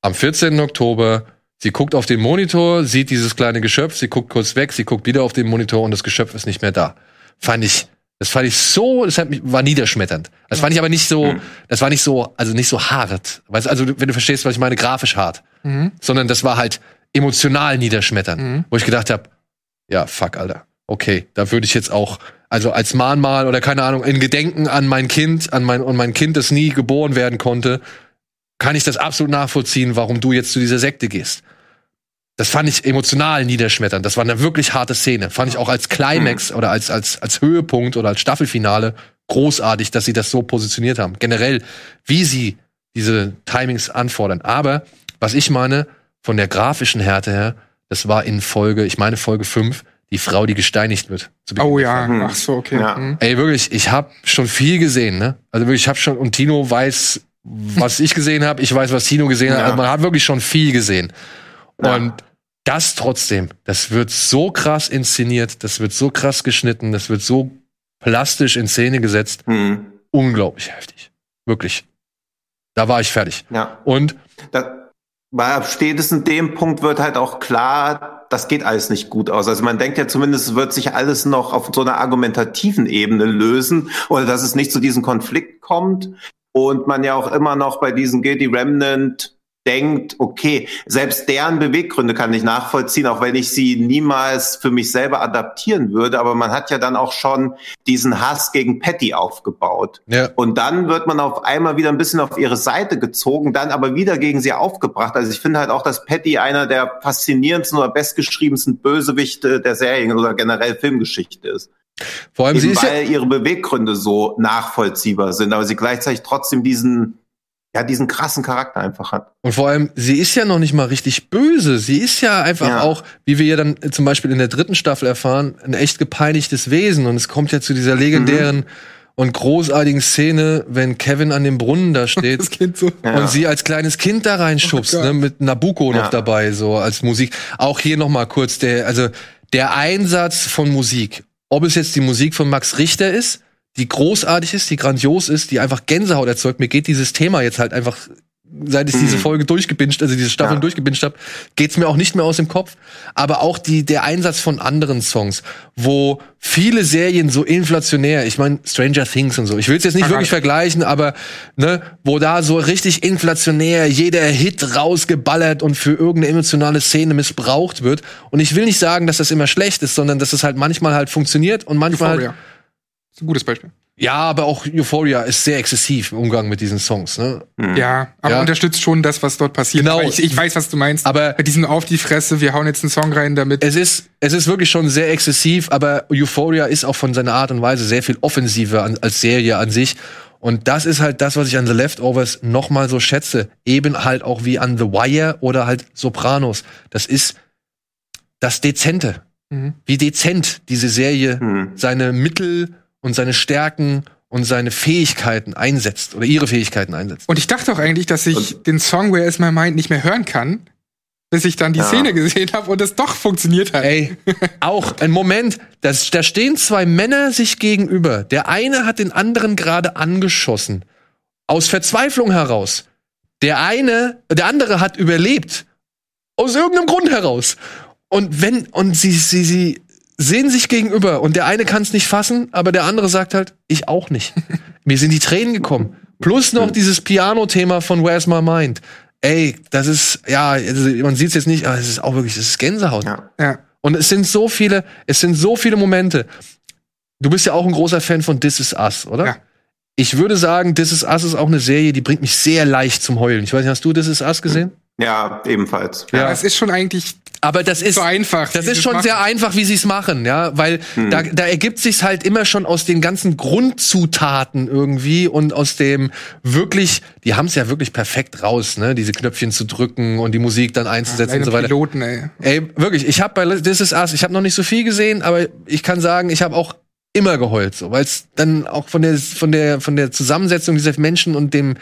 am 14. Oktober, sie guckt auf den Monitor, sieht dieses kleine Geschöpf, sie guckt kurz weg, sie guckt wieder auf den Monitor und das Geschöpf ist nicht mehr da. Fand ich das fand ich so, das hat mich, war niederschmetternd. Das fand ich aber nicht so, mhm. das war nicht so, also nicht so hart. Weißt, also wenn du verstehst, was ich meine, grafisch hart. Mhm. Sondern das war halt emotional niederschmetternd. Mhm. Wo ich gedacht habe, ja, fuck, Alter. Okay, da würde ich jetzt auch, also als Mahnmal oder keine Ahnung, in Gedenken an mein Kind, an mein, und mein Kind, das nie geboren werden konnte, kann ich das absolut nachvollziehen, warum du jetzt zu dieser Sekte gehst. Das fand ich emotional niederschmetternd. Das war eine wirklich harte Szene. Fand ich auch als Climax mhm. oder als, als, als Höhepunkt oder als Staffelfinale großartig, dass sie das so positioniert haben. Generell, wie sie diese Timings anfordern. Aber, was ich meine, von der grafischen Härte her, das war in Folge, ich meine Folge 5, die Frau, die gesteinigt wird. Oh ja, ach so, okay. Ja. Mhm. Ey, wirklich, ich habe schon viel gesehen, ne? Also wirklich, ich habe schon, und Tino weiß, was ich gesehen habe, ich weiß, was Tino gesehen ja. hat. Also man hat wirklich schon viel gesehen. Und das trotzdem, das wird so krass inszeniert, das wird so krass geschnitten, das wird so plastisch in Szene gesetzt. Mhm. Unglaublich heftig. Wirklich. Da war ich fertig. Ja. Und da, ab spätestens dem Punkt wird halt auch klar, das geht alles nicht gut aus. Also man denkt ja zumindest, wird sich alles noch auf so einer argumentativen Ebene lösen oder dass es nicht zu diesem Konflikt kommt. Und man ja auch immer noch bei diesen Guilty Remnant denkt, okay, selbst deren Beweggründe kann ich nachvollziehen, auch wenn ich sie niemals für mich selber adaptieren würde. Aber man hat ja dann auch schon diesen Hass gegen Patty aufgebaut. Ja. Und dann wird man auf einmal wieder ein bisschen auf ihre Seite gezogen, dann aber wieder gegen sie aufgebracht. Also ich finde halt auch, dass Patty einer der faszinierendsten oder bestgeschriebensten Bösewichte der Serien oder generell Filmgeschichte ist. Vor allem Eben sie ist weil ja ihre Beweggründe so nachvollziehbar sind, aber sie gleichzeitig trotzdem diesen ja, diesen krassen Charakter einfach hat. Und vor allem, sie ist ja noch nicht mal richtig böse. Sie ist ja einfach ja. auch, wie wir ja dann zum Beispiel in der dritten Staffel erfahren, ein echt gepeinigtes Wesen. Und es kommt ja zu dieser legendären, mhm. und großartigen Szene, wenn Kevin an dem Brunnen da steht Das Kind so. Ja. und sie als kleines Kind da reinschubst, Oh ne, mit Nabucco noch Ja. dabei, so als Musik. Auch hier noch mal kurz der, also der Einsatz von Musik. Ob es jetzt die Musik von Max Richter ist, die großartig ist, die grandios ist, die einfach Gänsehaut erzeugt. Mir geht dieses Thema jetzt halt einfach, seit ich diese Folge durchgebinged, also diese Staffel Ja. durchgebinged habe, geht's mir auch nicht mehr aus dem Kopf. Aber auch die, der Einsatz von anderen Songs, wo viele Serien so inflationär, ich meine Stranger Things und so, ich will es jetzt nicht Aha. wirklich vergleichen, aber ne, wo da so richtig inflationär jeder Hit rausgeballert und für irgendeine emotionale Szene missbraucht wird. Und ich will nicht sagen, dass das immer schlecht ist, sondern dass es halt manchmal halt funktioniert und manchmal Euphoria. halt, Das ist ein gutes Beispiel. ja, aber auch Euphoria ist sehr exzessiv im Umgang mit diesen Songs. Ne? Ja, aber Ja. unterstützt schon das, was dort passiert. Genau. Ich, ich weiß, was du meinst. Aber- Bei diesen auf die Fresse, wir hauen jetzt einen Song rein, damit. Es ist, es ist wirklich schon sehr exzessiv, aber Euphoria ist auch von seiner Art und Weise sehr viel offensiver an, als Serie an sich. Und das ist halt das, was ich an The Leftovers noch mal so schätze. Eben halt auch wie an The Wire oder halt Sopranos. Das ist das Dezente. Mhm. Wie dezent diese Serie Hm. seine Mittel und seine Stärken und seine Fähigkeiten einsetzt oder ihre Fähigkeiten einsetzt. Und ich dachte auch eigentlich, dass ich den Song Where Is My Mind nicht mehr hören kann, bis ich dann die Ja. Szene gesehen habe und es doch funktioniert hat. Ey, auch ein Moment, das, da stehen zwei Männer sich gegenüber. Der eine hat den anderen gerade angeschossen. Aus Verzweiflung heraus. Der eine, der andere hat überlebt. Aus irgendeinem Grund heraus. Und wenn, und sie, sie, sie sehen sich gegenüber und der eine kann es nicht fassen, aber der andere sagt halt, ich auch nicht. Mir sind die Tränen gekommen. Plus noch dieses Piano-Thema von Where's My Mind. Ey, das ist, ja, also man sieht es jetzt nicht, aber es ist auch wirklich, es ist Gänsehaut. Ja. Ja. Und es sind so viele, es sind so viele Momente. Du bist ja auch ein großer Fan von This Is Us, oder? Ja. Ich würde sagen, This Is Us ist auch eine Serie, die bringt mich sehr leicht zum Heulen. Ich weiß nicht, hast du This Is Us gesehen? Ja, ebenfalls. Ja. Es ist schon eigentlich Aber das ist so einfach. das ist schon machen. sehr einfach, wie sie es machen, ja, weil da, da ergibt sich halt immer schon aus den ganzen Grundzutaten irgendwie und aus dem wirklich, die haben es ja wirklich perfekt raus, ne, diese Knöpfchen zu drücken und die Musik dann einzusetzen Alleine und so weiter. Piloten, ey. Ey, wirklich, ich habe bei This Is Us, ich habe noch nicht so viel gesehen, aber ich kann sagen, ich habe auch immer geheult, so, weil es dann auch von der von der von der Zusammensetzung dieser Menschen und dem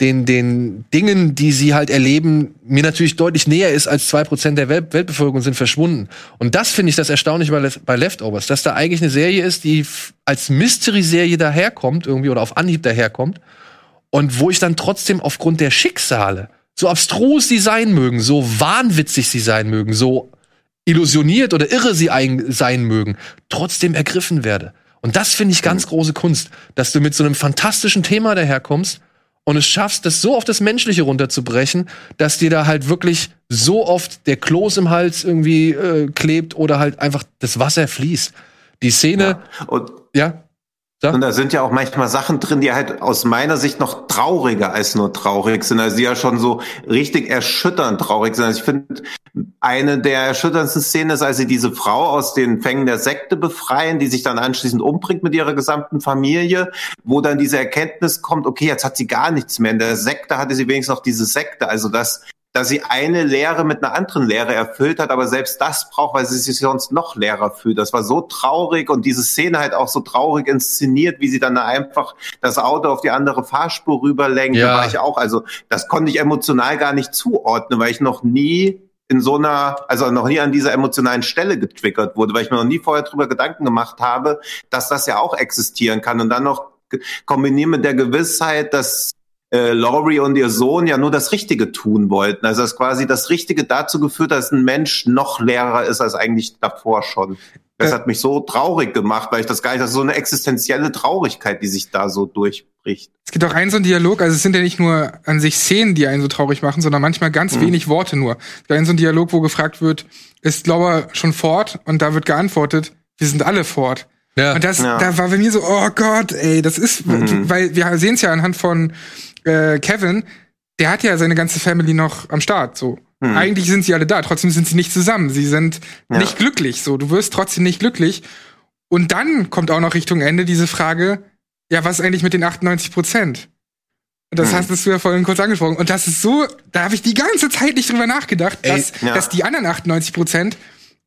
den den Dingen, die sie halt erleben, mir natürlich deutlich näher ist als zwei Prozent der Welt Weltbevölkerung sind verschwunden. Und das finde ich das Erstaunliche bei, Le- bei Leftovers, dass da eigentlich eine Serie ist, die als Mystery-Serie daherkommt irgendwie oder auf Anhieb daherkommt und wo ich dann trotzdem aufgrund der Schicksale, so abstrus sie sein mögen, so wahnwitzig sie sein mögen, so illusioniert oder irre sie ein, sein mögen, trotzdem ergriffen werde. Und das finde ich ganz große Kunst, dass du mit so einem fantastischen Thema daherkommst und es schaffst, das so auf das Menschliche runterzubrechen, dass dir da halt wirklich so oft der Kloß im Hals irgendwie äh, klebt oder halt einfach das Wasser fließt. Die Szene, Und, ja, und da sind ja auch manchmal Sachen drin, die halt aus meiner Sicht noch trauriger als nur traurig sind. Also die ja schon so richtig erschütternd traurig sind. Also ich finde, eine der erschütterndsten Szenen ist, als sie diese Frau aus den Fängen der Sekte befreien, die sich dann anschließend umbringt mit ihrer gesamten Familie, wo dann diese Erkenntnis kommt, okay, jetzt hat sie gar nichts mehr. In der Sekte hatte sie wenigstens noch diese Sekte. Also das dass sie eine Lehre mit einer anderen Lehre erfüllt hat, aber selbst das braucht, weil sie sich sonst noch leerer fühlt. Das war so traurig und diese Szene halt auch so traurig inszeniert, wie sie dann da einfach das Auto auf die andere Fahrspur rüberlenkt. Ja. Da war ich auch, also das konnte ich emotional gar nicht zuordnen, weil ich noch nie in so einer, also noch nie an dieser emotionalen Stelle getriggert wurde, weil ich mir noch nie vorher drüber Gedanken gemacht habe, dass das ja auch existieren kann und dann noch kombinieren mit der Gewissheit, dass äh, Laurie und ihr Sohn ja nur das Richtige tun wollten. Also dass quasi das Richtige dazu geführt hat, dass ein Mensch noch leerer ist als eigentlich davor schon. Das Äh. hat mich so traurig gemacht, weil ich das gar nicht, das ist so eine existenzielle Traurigkeit, die sich da so durchbricht. Es gibt auch einen so einen Dialog, also es sind ja nicht nur an sich Szenen, die einen so traurig machen, sondern manchmal ganz Mhm. wenig Worte nur. Es gibt einen so einen Dialog, wo gefragt wird, ist Lauer schon fort? Und da wird geantwortet, wir sind alle fort. ja. Und das, Ja. da war bei mir so, oh Gott, ey, das ist, Mhm. weil wir sehen es ja anhand von äh, Kevin, der hat ja seine ganze Family noch am Start, so. Mhm. Eigentlich sind sie alle da, trotzdem sind sie nicht zusammen. Sie sind Ja. nicht glücklich, so. Du wirst trotzdem nicht glücklich. Und dann kommt auch noch Richtung Ende diese Frage, ja, was ist eigentlich mit den 98 Prozent? Das Mhm. hast du ja vorhin kurz angesprochen. Und das ist so, da habe ich die ganze Zeit nicht drüber nachgedacht, Ey, dass, ja. dass die anderen 98 Prozent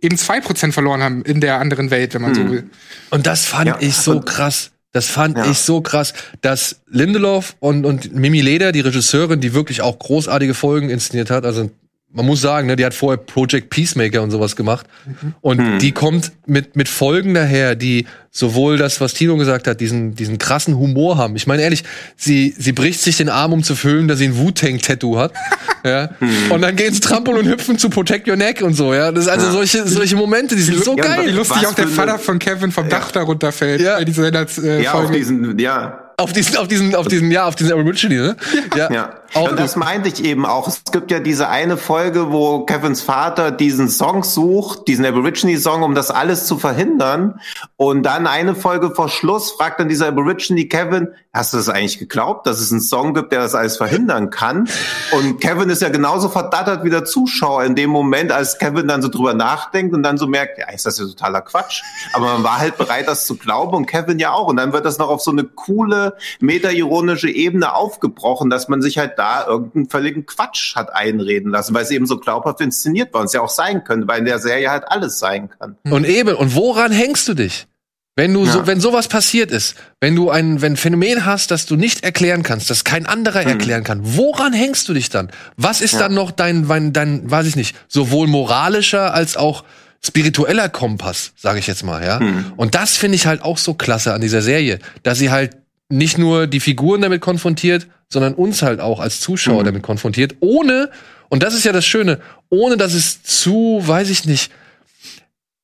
eben 2 Prozent verloren haben in der anderen Welt, wenn man so Mhm. will. Und das fand Ja, ich so und- krass. Das fand ja. ich so krass, dass Lindelof und, und Mimi Leder, die Regisseurin, die wirklich auch großartige Folgen inszeniert hat, also man muss sagen, ne, die hat vorher Project Peacemaker und sowas gemacht. Mhm. Und hm. die kommt mit, mit Folgen daher, die sowohl das, was Tino gesagt hat, diesen, diesen krassen Humor haben. Ich meine ehrlich, sie, sie bricht sich den Arm, um zu füllen, dass sie ein Wu-Tang-Tattoo hat. ja. Hm. Und dann gehen sie trampeln und hüpfen zu Protect Your Neck und so, ja. Das ist also ja. solche, solche Momente, die sind so ja, geil. Wie lustig auch der Vater von Kevin vom Dach darunter fällt. Ja, diese, äh, ja auf diesen, ja auf diesen, auf diesen, auf diesen, ja, auf diesen Aborigine, ne? Ja. ja. Auch und das meinte ich eben auch. Es gibt ja diese eine Folge, wo Kevins Vater diesen Song sucht, diesen Aborigine-Song, um das alles zu verhindern. Und dann eine Folge vor Schluss fragt dann dieser Aborigine Kevin, hast du das eigentlich geglaubt, dass es einen Song gibt, der das alles verhindern kann? Und Kevin ist ja genauso verdattert wie der Zuschauer in dem Moment, als Kevin dann so drüber nachdenkt und dann so merkt, ja, ist das ja totaler Quatsch. Aber man war halt bereit, das zu glauben und Kevin ja auch. Und dann wird das noch auf so eine coole, meta-ironische Ebene aufgebrochen, dass man sich halt da irgendeinen völligen Quatsch hat einreden lassen, weil es eben so glaubhaft inszeniert war und es ja auch sein könnte, weil in der Serie halt alles sein kann. Und eben, und woran hängst du dich? Wenn du ja. so, wenn sowas passiert ist, wenn du ein, wenn Phänomen hast, das du nicht erklären kannst, das kein anderer mhm. erklären kann, woran hängst du dich dann? Was ist ja. dann noch dein, dein, dein, weiß ich nicht, sowohl moralischer als auch spiritueller Kompass, sage ich jetzt mal, ja? Mhm. Und das finde ich halt auch so klasse an dieser Serie, dass sie halt nicht nur die Figuren damit konfrontiert, sondern uns halt auch als Zuschauer mhm. damit konfrontiert, ohne, und das ist ja das Schöne, ohne dass es zu, weiß ich nicht,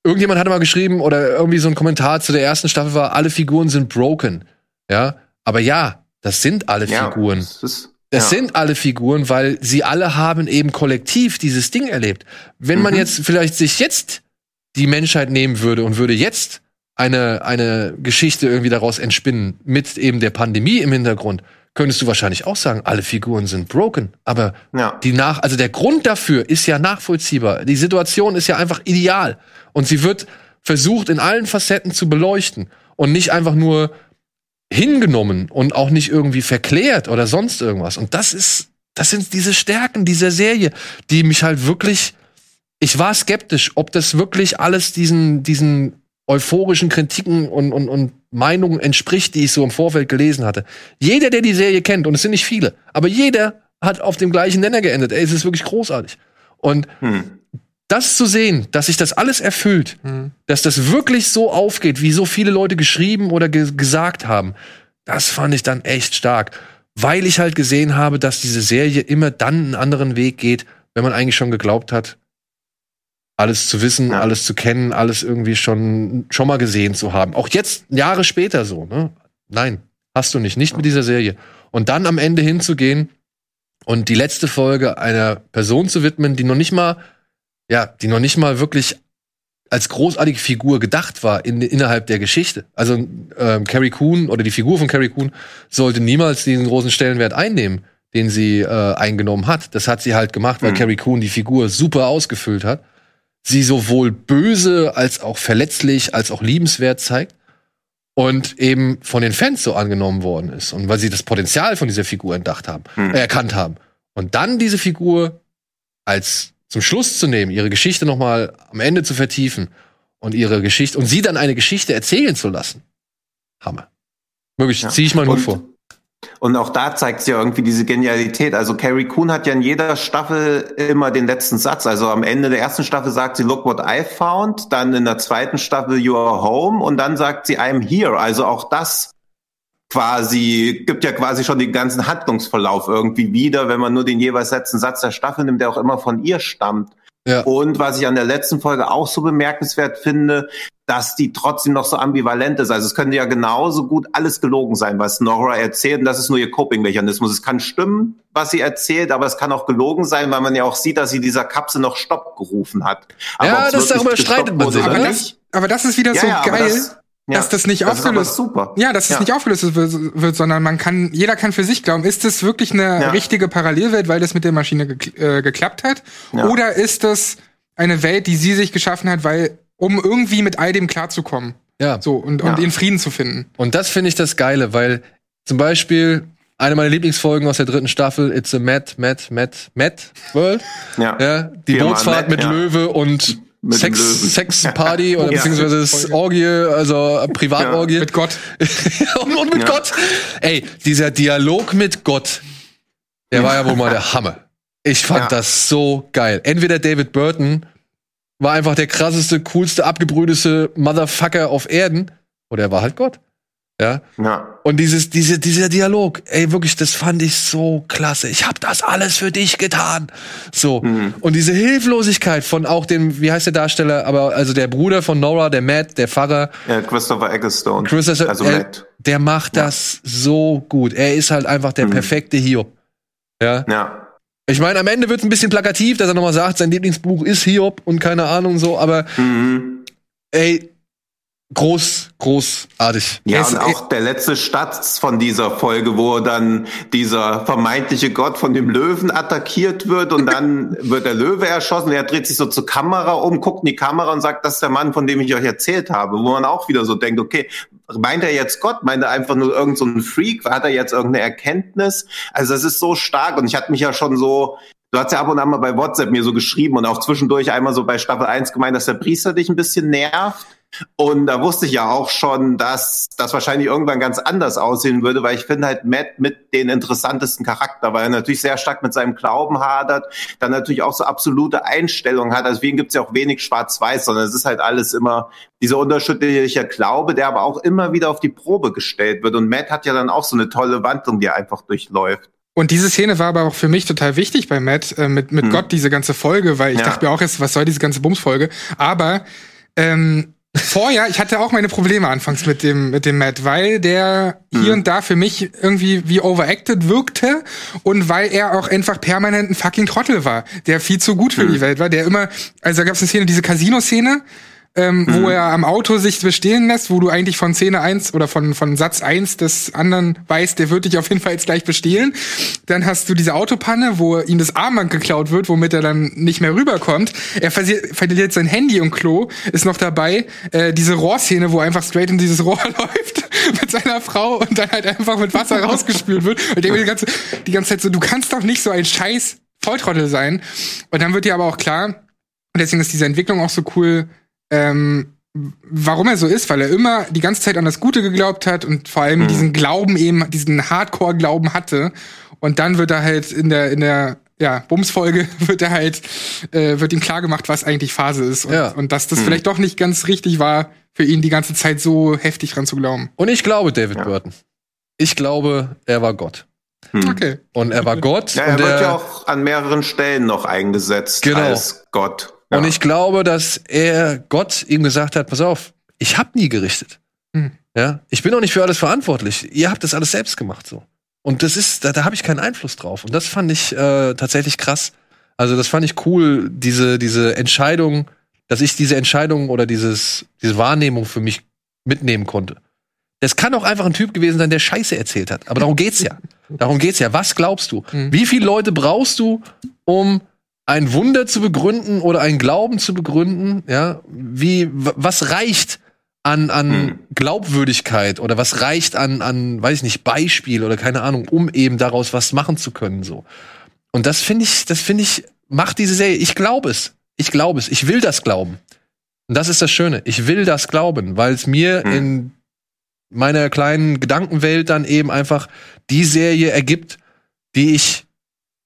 irgendjemand hatte mal geschrieben oder irgendwie so ein Kommentar zu der ersten Staffel war, alle Figuren sind broken. Ja, aber ja, das sind alle ja, Figuren. Das, ist, das ja. sind alle Figuren, weil sie alle haben eben kollektiv dieses Ding erlebt. Wenn mhm. man jetzt vielleicht sich jetzt die Menschheit nehmen würde und würde jetzt eine, eine Geschichte irgendwie daraus entspinnen, mit eben der Pandemie im Hintergrund, könntest du wahrscheinlich auch sagen, alle Figuren sind broken. Aber ja. die nach, also der Grund dafür ist ja nachvollziehbar. Die Situation ist ja einfach ideal. Und sie wird versucht, in allen Facetten zu beleuchten und nicht einfach nur hingenommen und auch nicht irgendwie verklärt oder sonst irgendwas. Und das ist, das sind diese Stärken dieser Serie, die mich halt wirklich, ich war skeptisch, ob das wirklich alles diesen, diesen euphorischen Kritiken und, und, und Meinungen entspricht, die ich so im Vorfeld gelesen hatte. Jeder, der die Serie kennt, und es sind nicht viele, aber jeder hat auf dem gleichen Nenner geendet. Ey, es ist wirklich großartig. Und hm. das zu sehen, dass sich das alles erfüllt, hm. dass das wirklich so aufgeht, wie so viele Leute geschrieben oder ge gesagt haben, das fand ich dann echt stark. Weil ich halt gesehen habe, dass diese Serie immer dann einen anderen Weg geht, wenn man eigentlich schon geglaubt hat, alles zu wissen, ja. alles zu kennen, alles irgendwie schon, schon mal gesehen zu haben. Auch jetzt, Jahre später so, ne? Nein, hast du nicht, nicht mit dieser Serie. Und dann am Ende hinzugehen und die letzte Folge einer Person zu widmen, die noch nicht mal, ja, die noch nicht mal wirklich als großartige Figur gedacht war in, innerhalb der Geschichte. Also ähm, Carrie Coon oder die Figur von Carrie Coon sollte niemals diesen großen Stellenwert einnehmen, den sie äh, eingenommen hat. Das hat sie halt gemacht, weil mhm. Carrie Coon die Figur super ausgefüllt hat sie sowohl böse als auch verletzlich als auch liebenswert zeigt und eben von den Fans so angenommen worden ist und weil sie das Potenzial von dieser Figur entdacht haben, hm. äh, erkannt haben und dann diese Figur als zum Schluss zu nehmen, ihre Geschichte noch mal am Ende zu vertiefen und ihre Geschichte und sie dann eine Geschichte erzählen zu lassen. Hammer. Möglich, ja. ziehe ich mal nur vor. Und auch da zeigt sich ja irgendwie diese Genialität. Also Carrie Coon hat ja in jeder Staffel immer den letzten Satz. Also am Ende der ersten Staffel sagt sie, look what I found. Dann in der zweiten Staffel, you are home. Und dann sagt sie, I'm here. Also auch das quasi, gibt ja quasi schon den ganzen Handlungsverlauf irgendwie wieder, wenn man nur den jeweils letzten Satz der Staffel nimmt, der auch immer von ihr stammt. Ja. Und was ich an der letzten Folge auch so bemerkenswert finde, dass die trotzdem noch so ambivalent ist. Also es könnte ja genauso gut alles gelogen sein, was Nora erzählt, und das ist nur ihr Coping-Mechanismus. Es kann stimmen, was sie erzählt, aber es kann auch gelogen sein, weil man ja auch sieht, dass sie dieser Kapsel noch Stopp gerufen hat. Aber ja, das darüber streitet man sich. Aber das, aber das ist wieder ja, so ja, geil. Das, ja, dass das nicht das aufgelöst super. Ja, dass ja. es nicht aufgelöst wird, wird, sondern man kann, jeder kann für sich glauben, ist das wirklich eine ja. richtige Parallelwelt, weil das mit der Maschine gekl äh, geklappt hat? Oder ist das eine Welt, die sie sich geschaffen hat, weil um irgendwie mit all dem klarzukommen. Ja. So, und, und in Frieden zu finden. Und das finde ich das Geile, weil zum Beispiel eine meiner Lieblingsfolgen aus der dritten Staffel, It's a Mad, Mad, Mad, Mad World. Ja. ja die Bootsfahrt mit ja. Löwe und mit. Sex, Sex Party oder Ja. beziehungsweise das Orgie, also äh, Privatorgie. Mit Gott. und, und mit Ja. Gott. Ey, dieser Dialog mit Gott, der war ja wohl mal der Hammer. Ich fand Ja. das so geil. Entweder David Burton war einfach der krasseste, coolste, abgebrühteste Motherfucker auf Erden, oder er war halt Gott. Ja. Ja. Und dieses, diese, dieser Dialog, ey, wirklich, das fand ich so klasse. Ich hab das alles für dich getan. So. Mhm. Und diese Hilflosigkeit von auch dem, wie heißt der Darsteller, aber also der Bruder von Nora, der Matt, der Pfarrer, ja, Christopher Ecclestone. Chris, also, also er, Matt. der macht das so gut. Er ist halt einfach der Mhm. perfekte Hiob. Ja. Ja. Ich meine, am Ende wird es ein bisschen plakativ, dass er nochmal sagt, sein Lieblingsbuch ist Hiob und keine Ahnung so, aber Mhm. ey, groß, großartig. Ja, Es- und auch der letzte Satz von dieser Folge, wo dann dieser vermeintliche Gott von dem Löwen attackiert wird und dann wird der Löwe erschossen. Er dreht sich so zur Kamera um, guckt in die Kamera und sagt, das ist der Mann, von dem ich euch erzählt habe. Wo man auch wieder so denkt, okay, meint er jetzt Gott? Meint er einfach nur irgendein so ein Freak? Hat er jetzt irgendeine Erkenntnis? Also das ist so stark und ich hatte mich ja schon so Du hast ja ab und an mal bei WhatsApp mir so geschrieben und auch zwischendurch einmal so bei Staffel 1 gemeint, dass der Priester dich ein bisschen nervt. Und da wusste ich ja auch schon, dass das wahrscheinlich irgendwann ganz anders aussehen würde, weil ich finde halt Matt mit den interessantesten Charakter, weil er natürlich sehr stark mit seinem Glauben hadert, dann natürlich auch so absolute Einstellungen hat. Also Deswegen gibt's ja auch wenig Schwarz-Weiß, sondern es ist halt alles immer dieser unterschiedliche Glaube, der aber auch immer wieder auf die Probe gestellt wird. Und Matt hat ja dann auch so eine tolle Wandlung, die er einfach durchläuft. Und diese Szene war aber auch für mich total wichtig bei Matt, äh, mit, mit Hm. Gott, diese ganze Folge, weil ich Ja. dachte mir auch jetzt, was soll diese ganze Bumsfolge? Aber ähm, vorher, ich hatte auch meine Probleme anfangs mit dem, mit dem Matt, weil der hier Hm. und da für mich irgendwie wie overacted wirkte und weil er auch einfach permanent ein fucking Trottel war, der viel zu gut für Hm. die Welt war, der immer, also da gab es eine Szene, diese Casino-Szene, ähm, wo er am Auto sich bestehlen lässt, wo du eigentlich von Szene 1 oder von, von Satz 1 des anderen weißt, der wird dich auf jeden Fall jetzt gleich bestehlen. Dann hast du diese Autopanne, wo ihm das Armband geklaut wird, womit er dann nicht mehr rüberkommt. Er verliert sein Handy und Klo, ist noch dabei. Äh, diese Rohrszene, wo er einfach straight in dieses Rohr läuft mit seiner Frau und dann halt einfach mit Wasser rausgespült wird. Und ich denke mir die ganze, die ganze Zeit so, du kannst doch nicht so ein scheiß Volltrottel sein. Und dann wird dir aber auch klar, und deswegen ist diese Entwicklung auch so cool, ähm, warum er so ist, weil er immer die ganze Zeit an das Gute geglaubt hat und vor allem diesen Glauben eben, diesen Hardcore-Glauben hatte. Und dann wird er halt in der, in der, ja, Bumsfolge wird er halt, äh, wird ihm klar gemacht, was eigentlich Phase ist. Und, Ja. und dass das vielleicht doch nicht ganz richtig war, für ihn die ganze Zeit so heftig dran zu glauben. Und ich glaube David Ja. Burton. Ich glaube, er war Gott. Hm. Okay. Und er war Gott. Ja, er und wird er, ja auch an mehreren Stellen noch eingesetzt Genau. als Gott. Ja. Und ich glaube, dass er Gott ihm gesagt hat, pass auf, ich hab nie gerichtet. Hm. Ja, ich bin auch nicht für alles verantwortlich. Ihr habt das alles selbst gemacht so. Und das ist, da, da habe ich keinen Einfluss drauf. Und das fand ich äh, tatsächlich krass. Also das fand ich cool, diese diese Entscheidung, dass ich diese Entscheidung oder dieses diese Wahrnehmung für mich mitnehmen konnte. Das kann auch einfach ein Typ gewesen sein, der Scheiße erzählt hat. Aber darum geht's ja. Darum geht's ja. Was glaubst du? Mhm. Wie viele Leute brauchst du, um ein Wunder zu begründen oder einen Glauben zu begründen? Ja, wie was reicht an an Mhm. Glaubwürdigkeit oder was reicht an an weiß ich nicht Beispiel oder keine Ahnung, um eben daraus was machen zu können so. Und das finde ich, das finde ich macht diese Serie. Ich glaube es. Ich glaube es. Ich will das glauben. Und das ist das Schöne. Ich will das glauben, weil es mir Mhm. in meiner kleinen Gedankenwelt dann eben einfach die Serie ergibt, die ich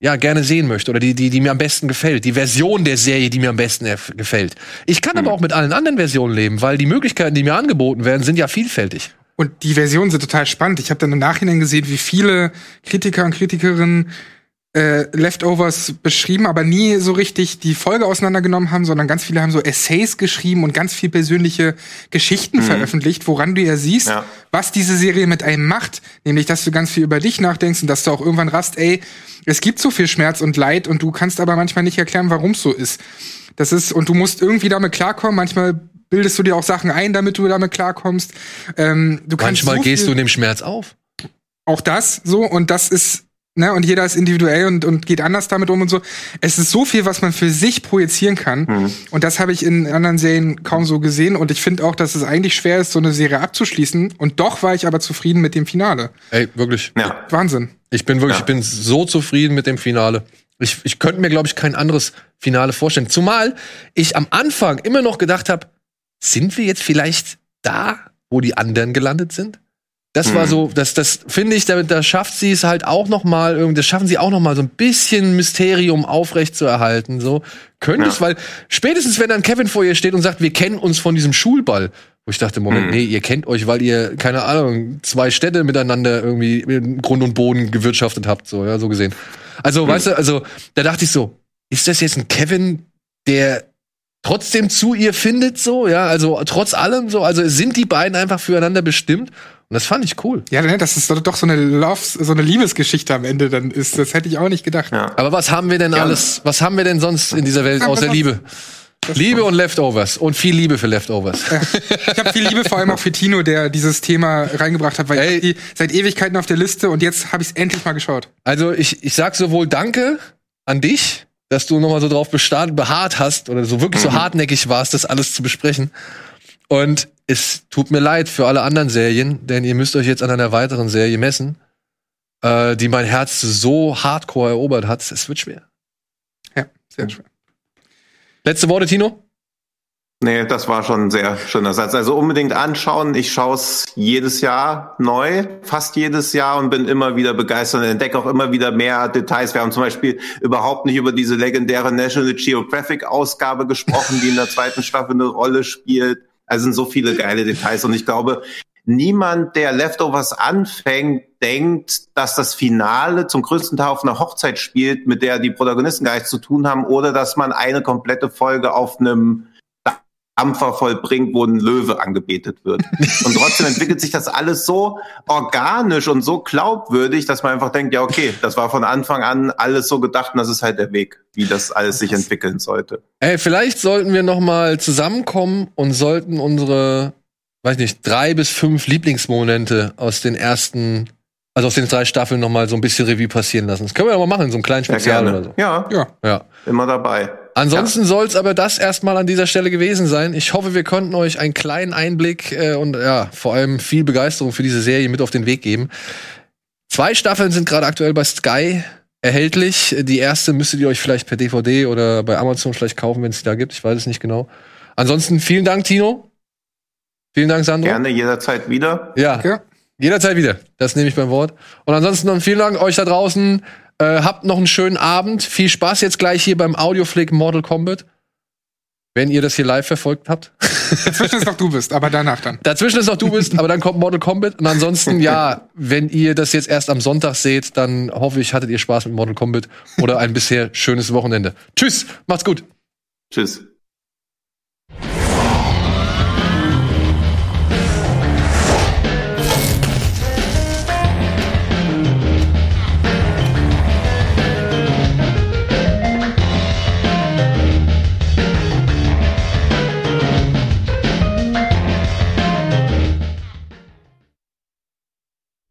ja gerne sehen möchte oder die, die, die mir am besten gefällt. Die Version der Serie, die mir am besten gefällt. Ich kann aber Mhm. auch mit allen anderen Versionen leben, weil die Möglichkeiten, die mir angeboten werden, sind ja vielfältig. Und die Versionen sind total spannend. Ich habe dann im Nachhinein gesehen, wie viele Kritiker und Kritikerinnen äh, Leftovers beschrieben, aber nie so richtig die Folge auseinandergenommen haben, sondern ganz viele haben so Essays geschrieben und ganz viel persönliche Geschichten veröffentlicht, woran du ja siehst, Ja. was diese Serie mit einem macht. Nämlich, dass du ganz viel über dich nachdenkst und dass du auch irgendwann rast, ey, es gibt so viel Schmerz und Leid und du kannst aber manchmal nicht erklären, warum es so ist. Das ist, und du musst irgendwie damit klarkommen. Manchmal bildest du dir auch Sachen ein, damit du damit klarkommst. Ähm, du kannst Manchmal so gehst du in dem Schmerz auf. auch das so und das ist ne und jeder ist individuell und und geht anders damit um und so. Es ist so viel, was man für sich projizieren kann Mhm. und das habe ich in anderen Serien kaum so gesehen und ich finde auch, dass es eigentlich schwer ist, so eine Serie abzuschließen und doch war ich aber zufrieden mit dem Finale. Ey, wirklich. Ja. Wahnsinn. Ich bin wirklich, Ja. ich bin so zufrieden mit dem Finale. Ich, ich könnte mir, glaube ich, kein anderes Finale vorstellen. Zumal ich am Anfang immer noch gedacht habe, sind wir jetzt vielleicht da, wo die anderen gelandet sind? Das war Mhm. so, das, das finde ich, da, da schafft sie es halt auch noch mal, das schaffen sie auch noch mal so ein bisschen Mysterium aufrecht zu erhalten. So könnte Ja. es, weil spätestens wenn dann Kevin vor ihr steht und sagt, wir kennen uns von diesem Schulball, wo ich dachte, Moment, Mhm. nee, ihr kennt euch, weil ihr keine Ahnung zwei Städte miteinander irgendwie in Grund und Boden gewirtschaftet habt, so ja, so gesehen. Also, weißt du, also da dachte ich so, ist das jetzt ein Kevin, der trotzdem zu ihr findet, so, ja, also trotz allem so, also sind die beiden einfach füreinander bestimmt und das fand ich cool. Ja, ne, dass es doch so eine Love, so eine Liebesgeschichte am Ende dann ist. Das hätte ich auch nicht gedacht. Ja. Aber was haben wir denn Ja. alles, was haben wir denn sonst in dieser Welt Ja, außer Liebe? Liebe und Leftovers und viel Liebe für Leftovers. Ich habe viel Liebe vor allem auch für Tino, der dieses Thema reingebracht hat, weil Ey. ich seit Ewigkeiten auf der Liste und jetzt habe ich es endlich mal geschaut. Also ich, ich sag sowohl Danke an dich, dass du nochmal so drauf bestand, beharrt hast oder so wirklich so hartnäckig warst, das alles zu besprechen. Und es tut mir leid für alle anderen Serien, denn ihr müsst euch jetzt an einer weiteren Serie messen, äh, die mein Herz so hardcore erobert hat. Es wird schwer. Ja, sehr schön. Letzte Worte, Tino? Nee, das war schon ein sehr schöner Satz. Also unbedingt anschauen. Ich schaue es jedes Jahr neu, fast jedes Jahr und bin immer wieder begeistert und entdecke auch immer wieder mehr Details. Wir haben zum Beispiel überhaupt nicht über diese legendäre National Geographic Ausgabe gesprochen, die in der zweiten Staffel eine Rolle spielt. Also sind so viele geile Details und ich glaube, niemand, der Leftovers anfängt, denkt, dass das Finale zum größten Teil auf einer Hochzeit spielt, mit der die Protagonisten gar nichts zu tun haben oder dass man eine komplette Folge auf einem Dampfer vollbringt, wo ein Löwe angebetet wird. Und trotzdem entwickelt sich das alles so organisch und so glaubwürdig, dass man einfach denkt, ja, okay, das war von Anfang an alles so gedacht und das ist halt der Weg, wie das alles sich entwickeln sollte. Ey, vielleicht sollten wir noch mal zusammenkommen und sollten unsere, weiß nicht, drei bis fünf Lieblingsmomente aus den ersten, also aus den drei Staffeln noch mal so ein bisschen Revue passieren lassen. Das können wir doch mal machen, so ein kleines Ja, Spezial gerne. oder so. Ja, Ja, Ja. immer dabei. Ansonsten soll's aber das erstmal an dieser Stelle gewesen sein. Ich hoffe, wir konnten euch einen kleinen Einblick äh, und ja, vor allem viel Begeisterung für diese Serie mit auf den Weg geben. Zwei Staffeln sind gerade aktuell bei Sky erhältlich. Die erste müsstet ihr euch vielleicht per DVD oder bei Amazon vielleicht kaufen, wenn es die da gibt. Ich weiß es nicht genau. Ansonsten vielen Dank, Tino. Vielen Dank, Sandro. Gerne jederzeit wieder. Ja, ja. jederzeit wieder. Das nehme ich beim Wort. Und ansonsten noch vielen Dank euch da draußen. Äh, habt noch einen schönen Abend. Viel Spaß jetzt gleich hier beim Audioflick Mortal Kombat. Wenn ihr das hier live verfolgt habt. Dazwischen ist noch du bist, aber danach dann. Dazwischen ist noch du bist, aber dann kommt Mortal Kombat. Und ansonsten, ja, wenn ihr das jetzt erst am Sonntag seht, dann hoffe ich, hattet ihr Spaß mit Mortal Kombat oder ein bisher schönes Wochenende. Tschüss, macht's gut. Tschüss.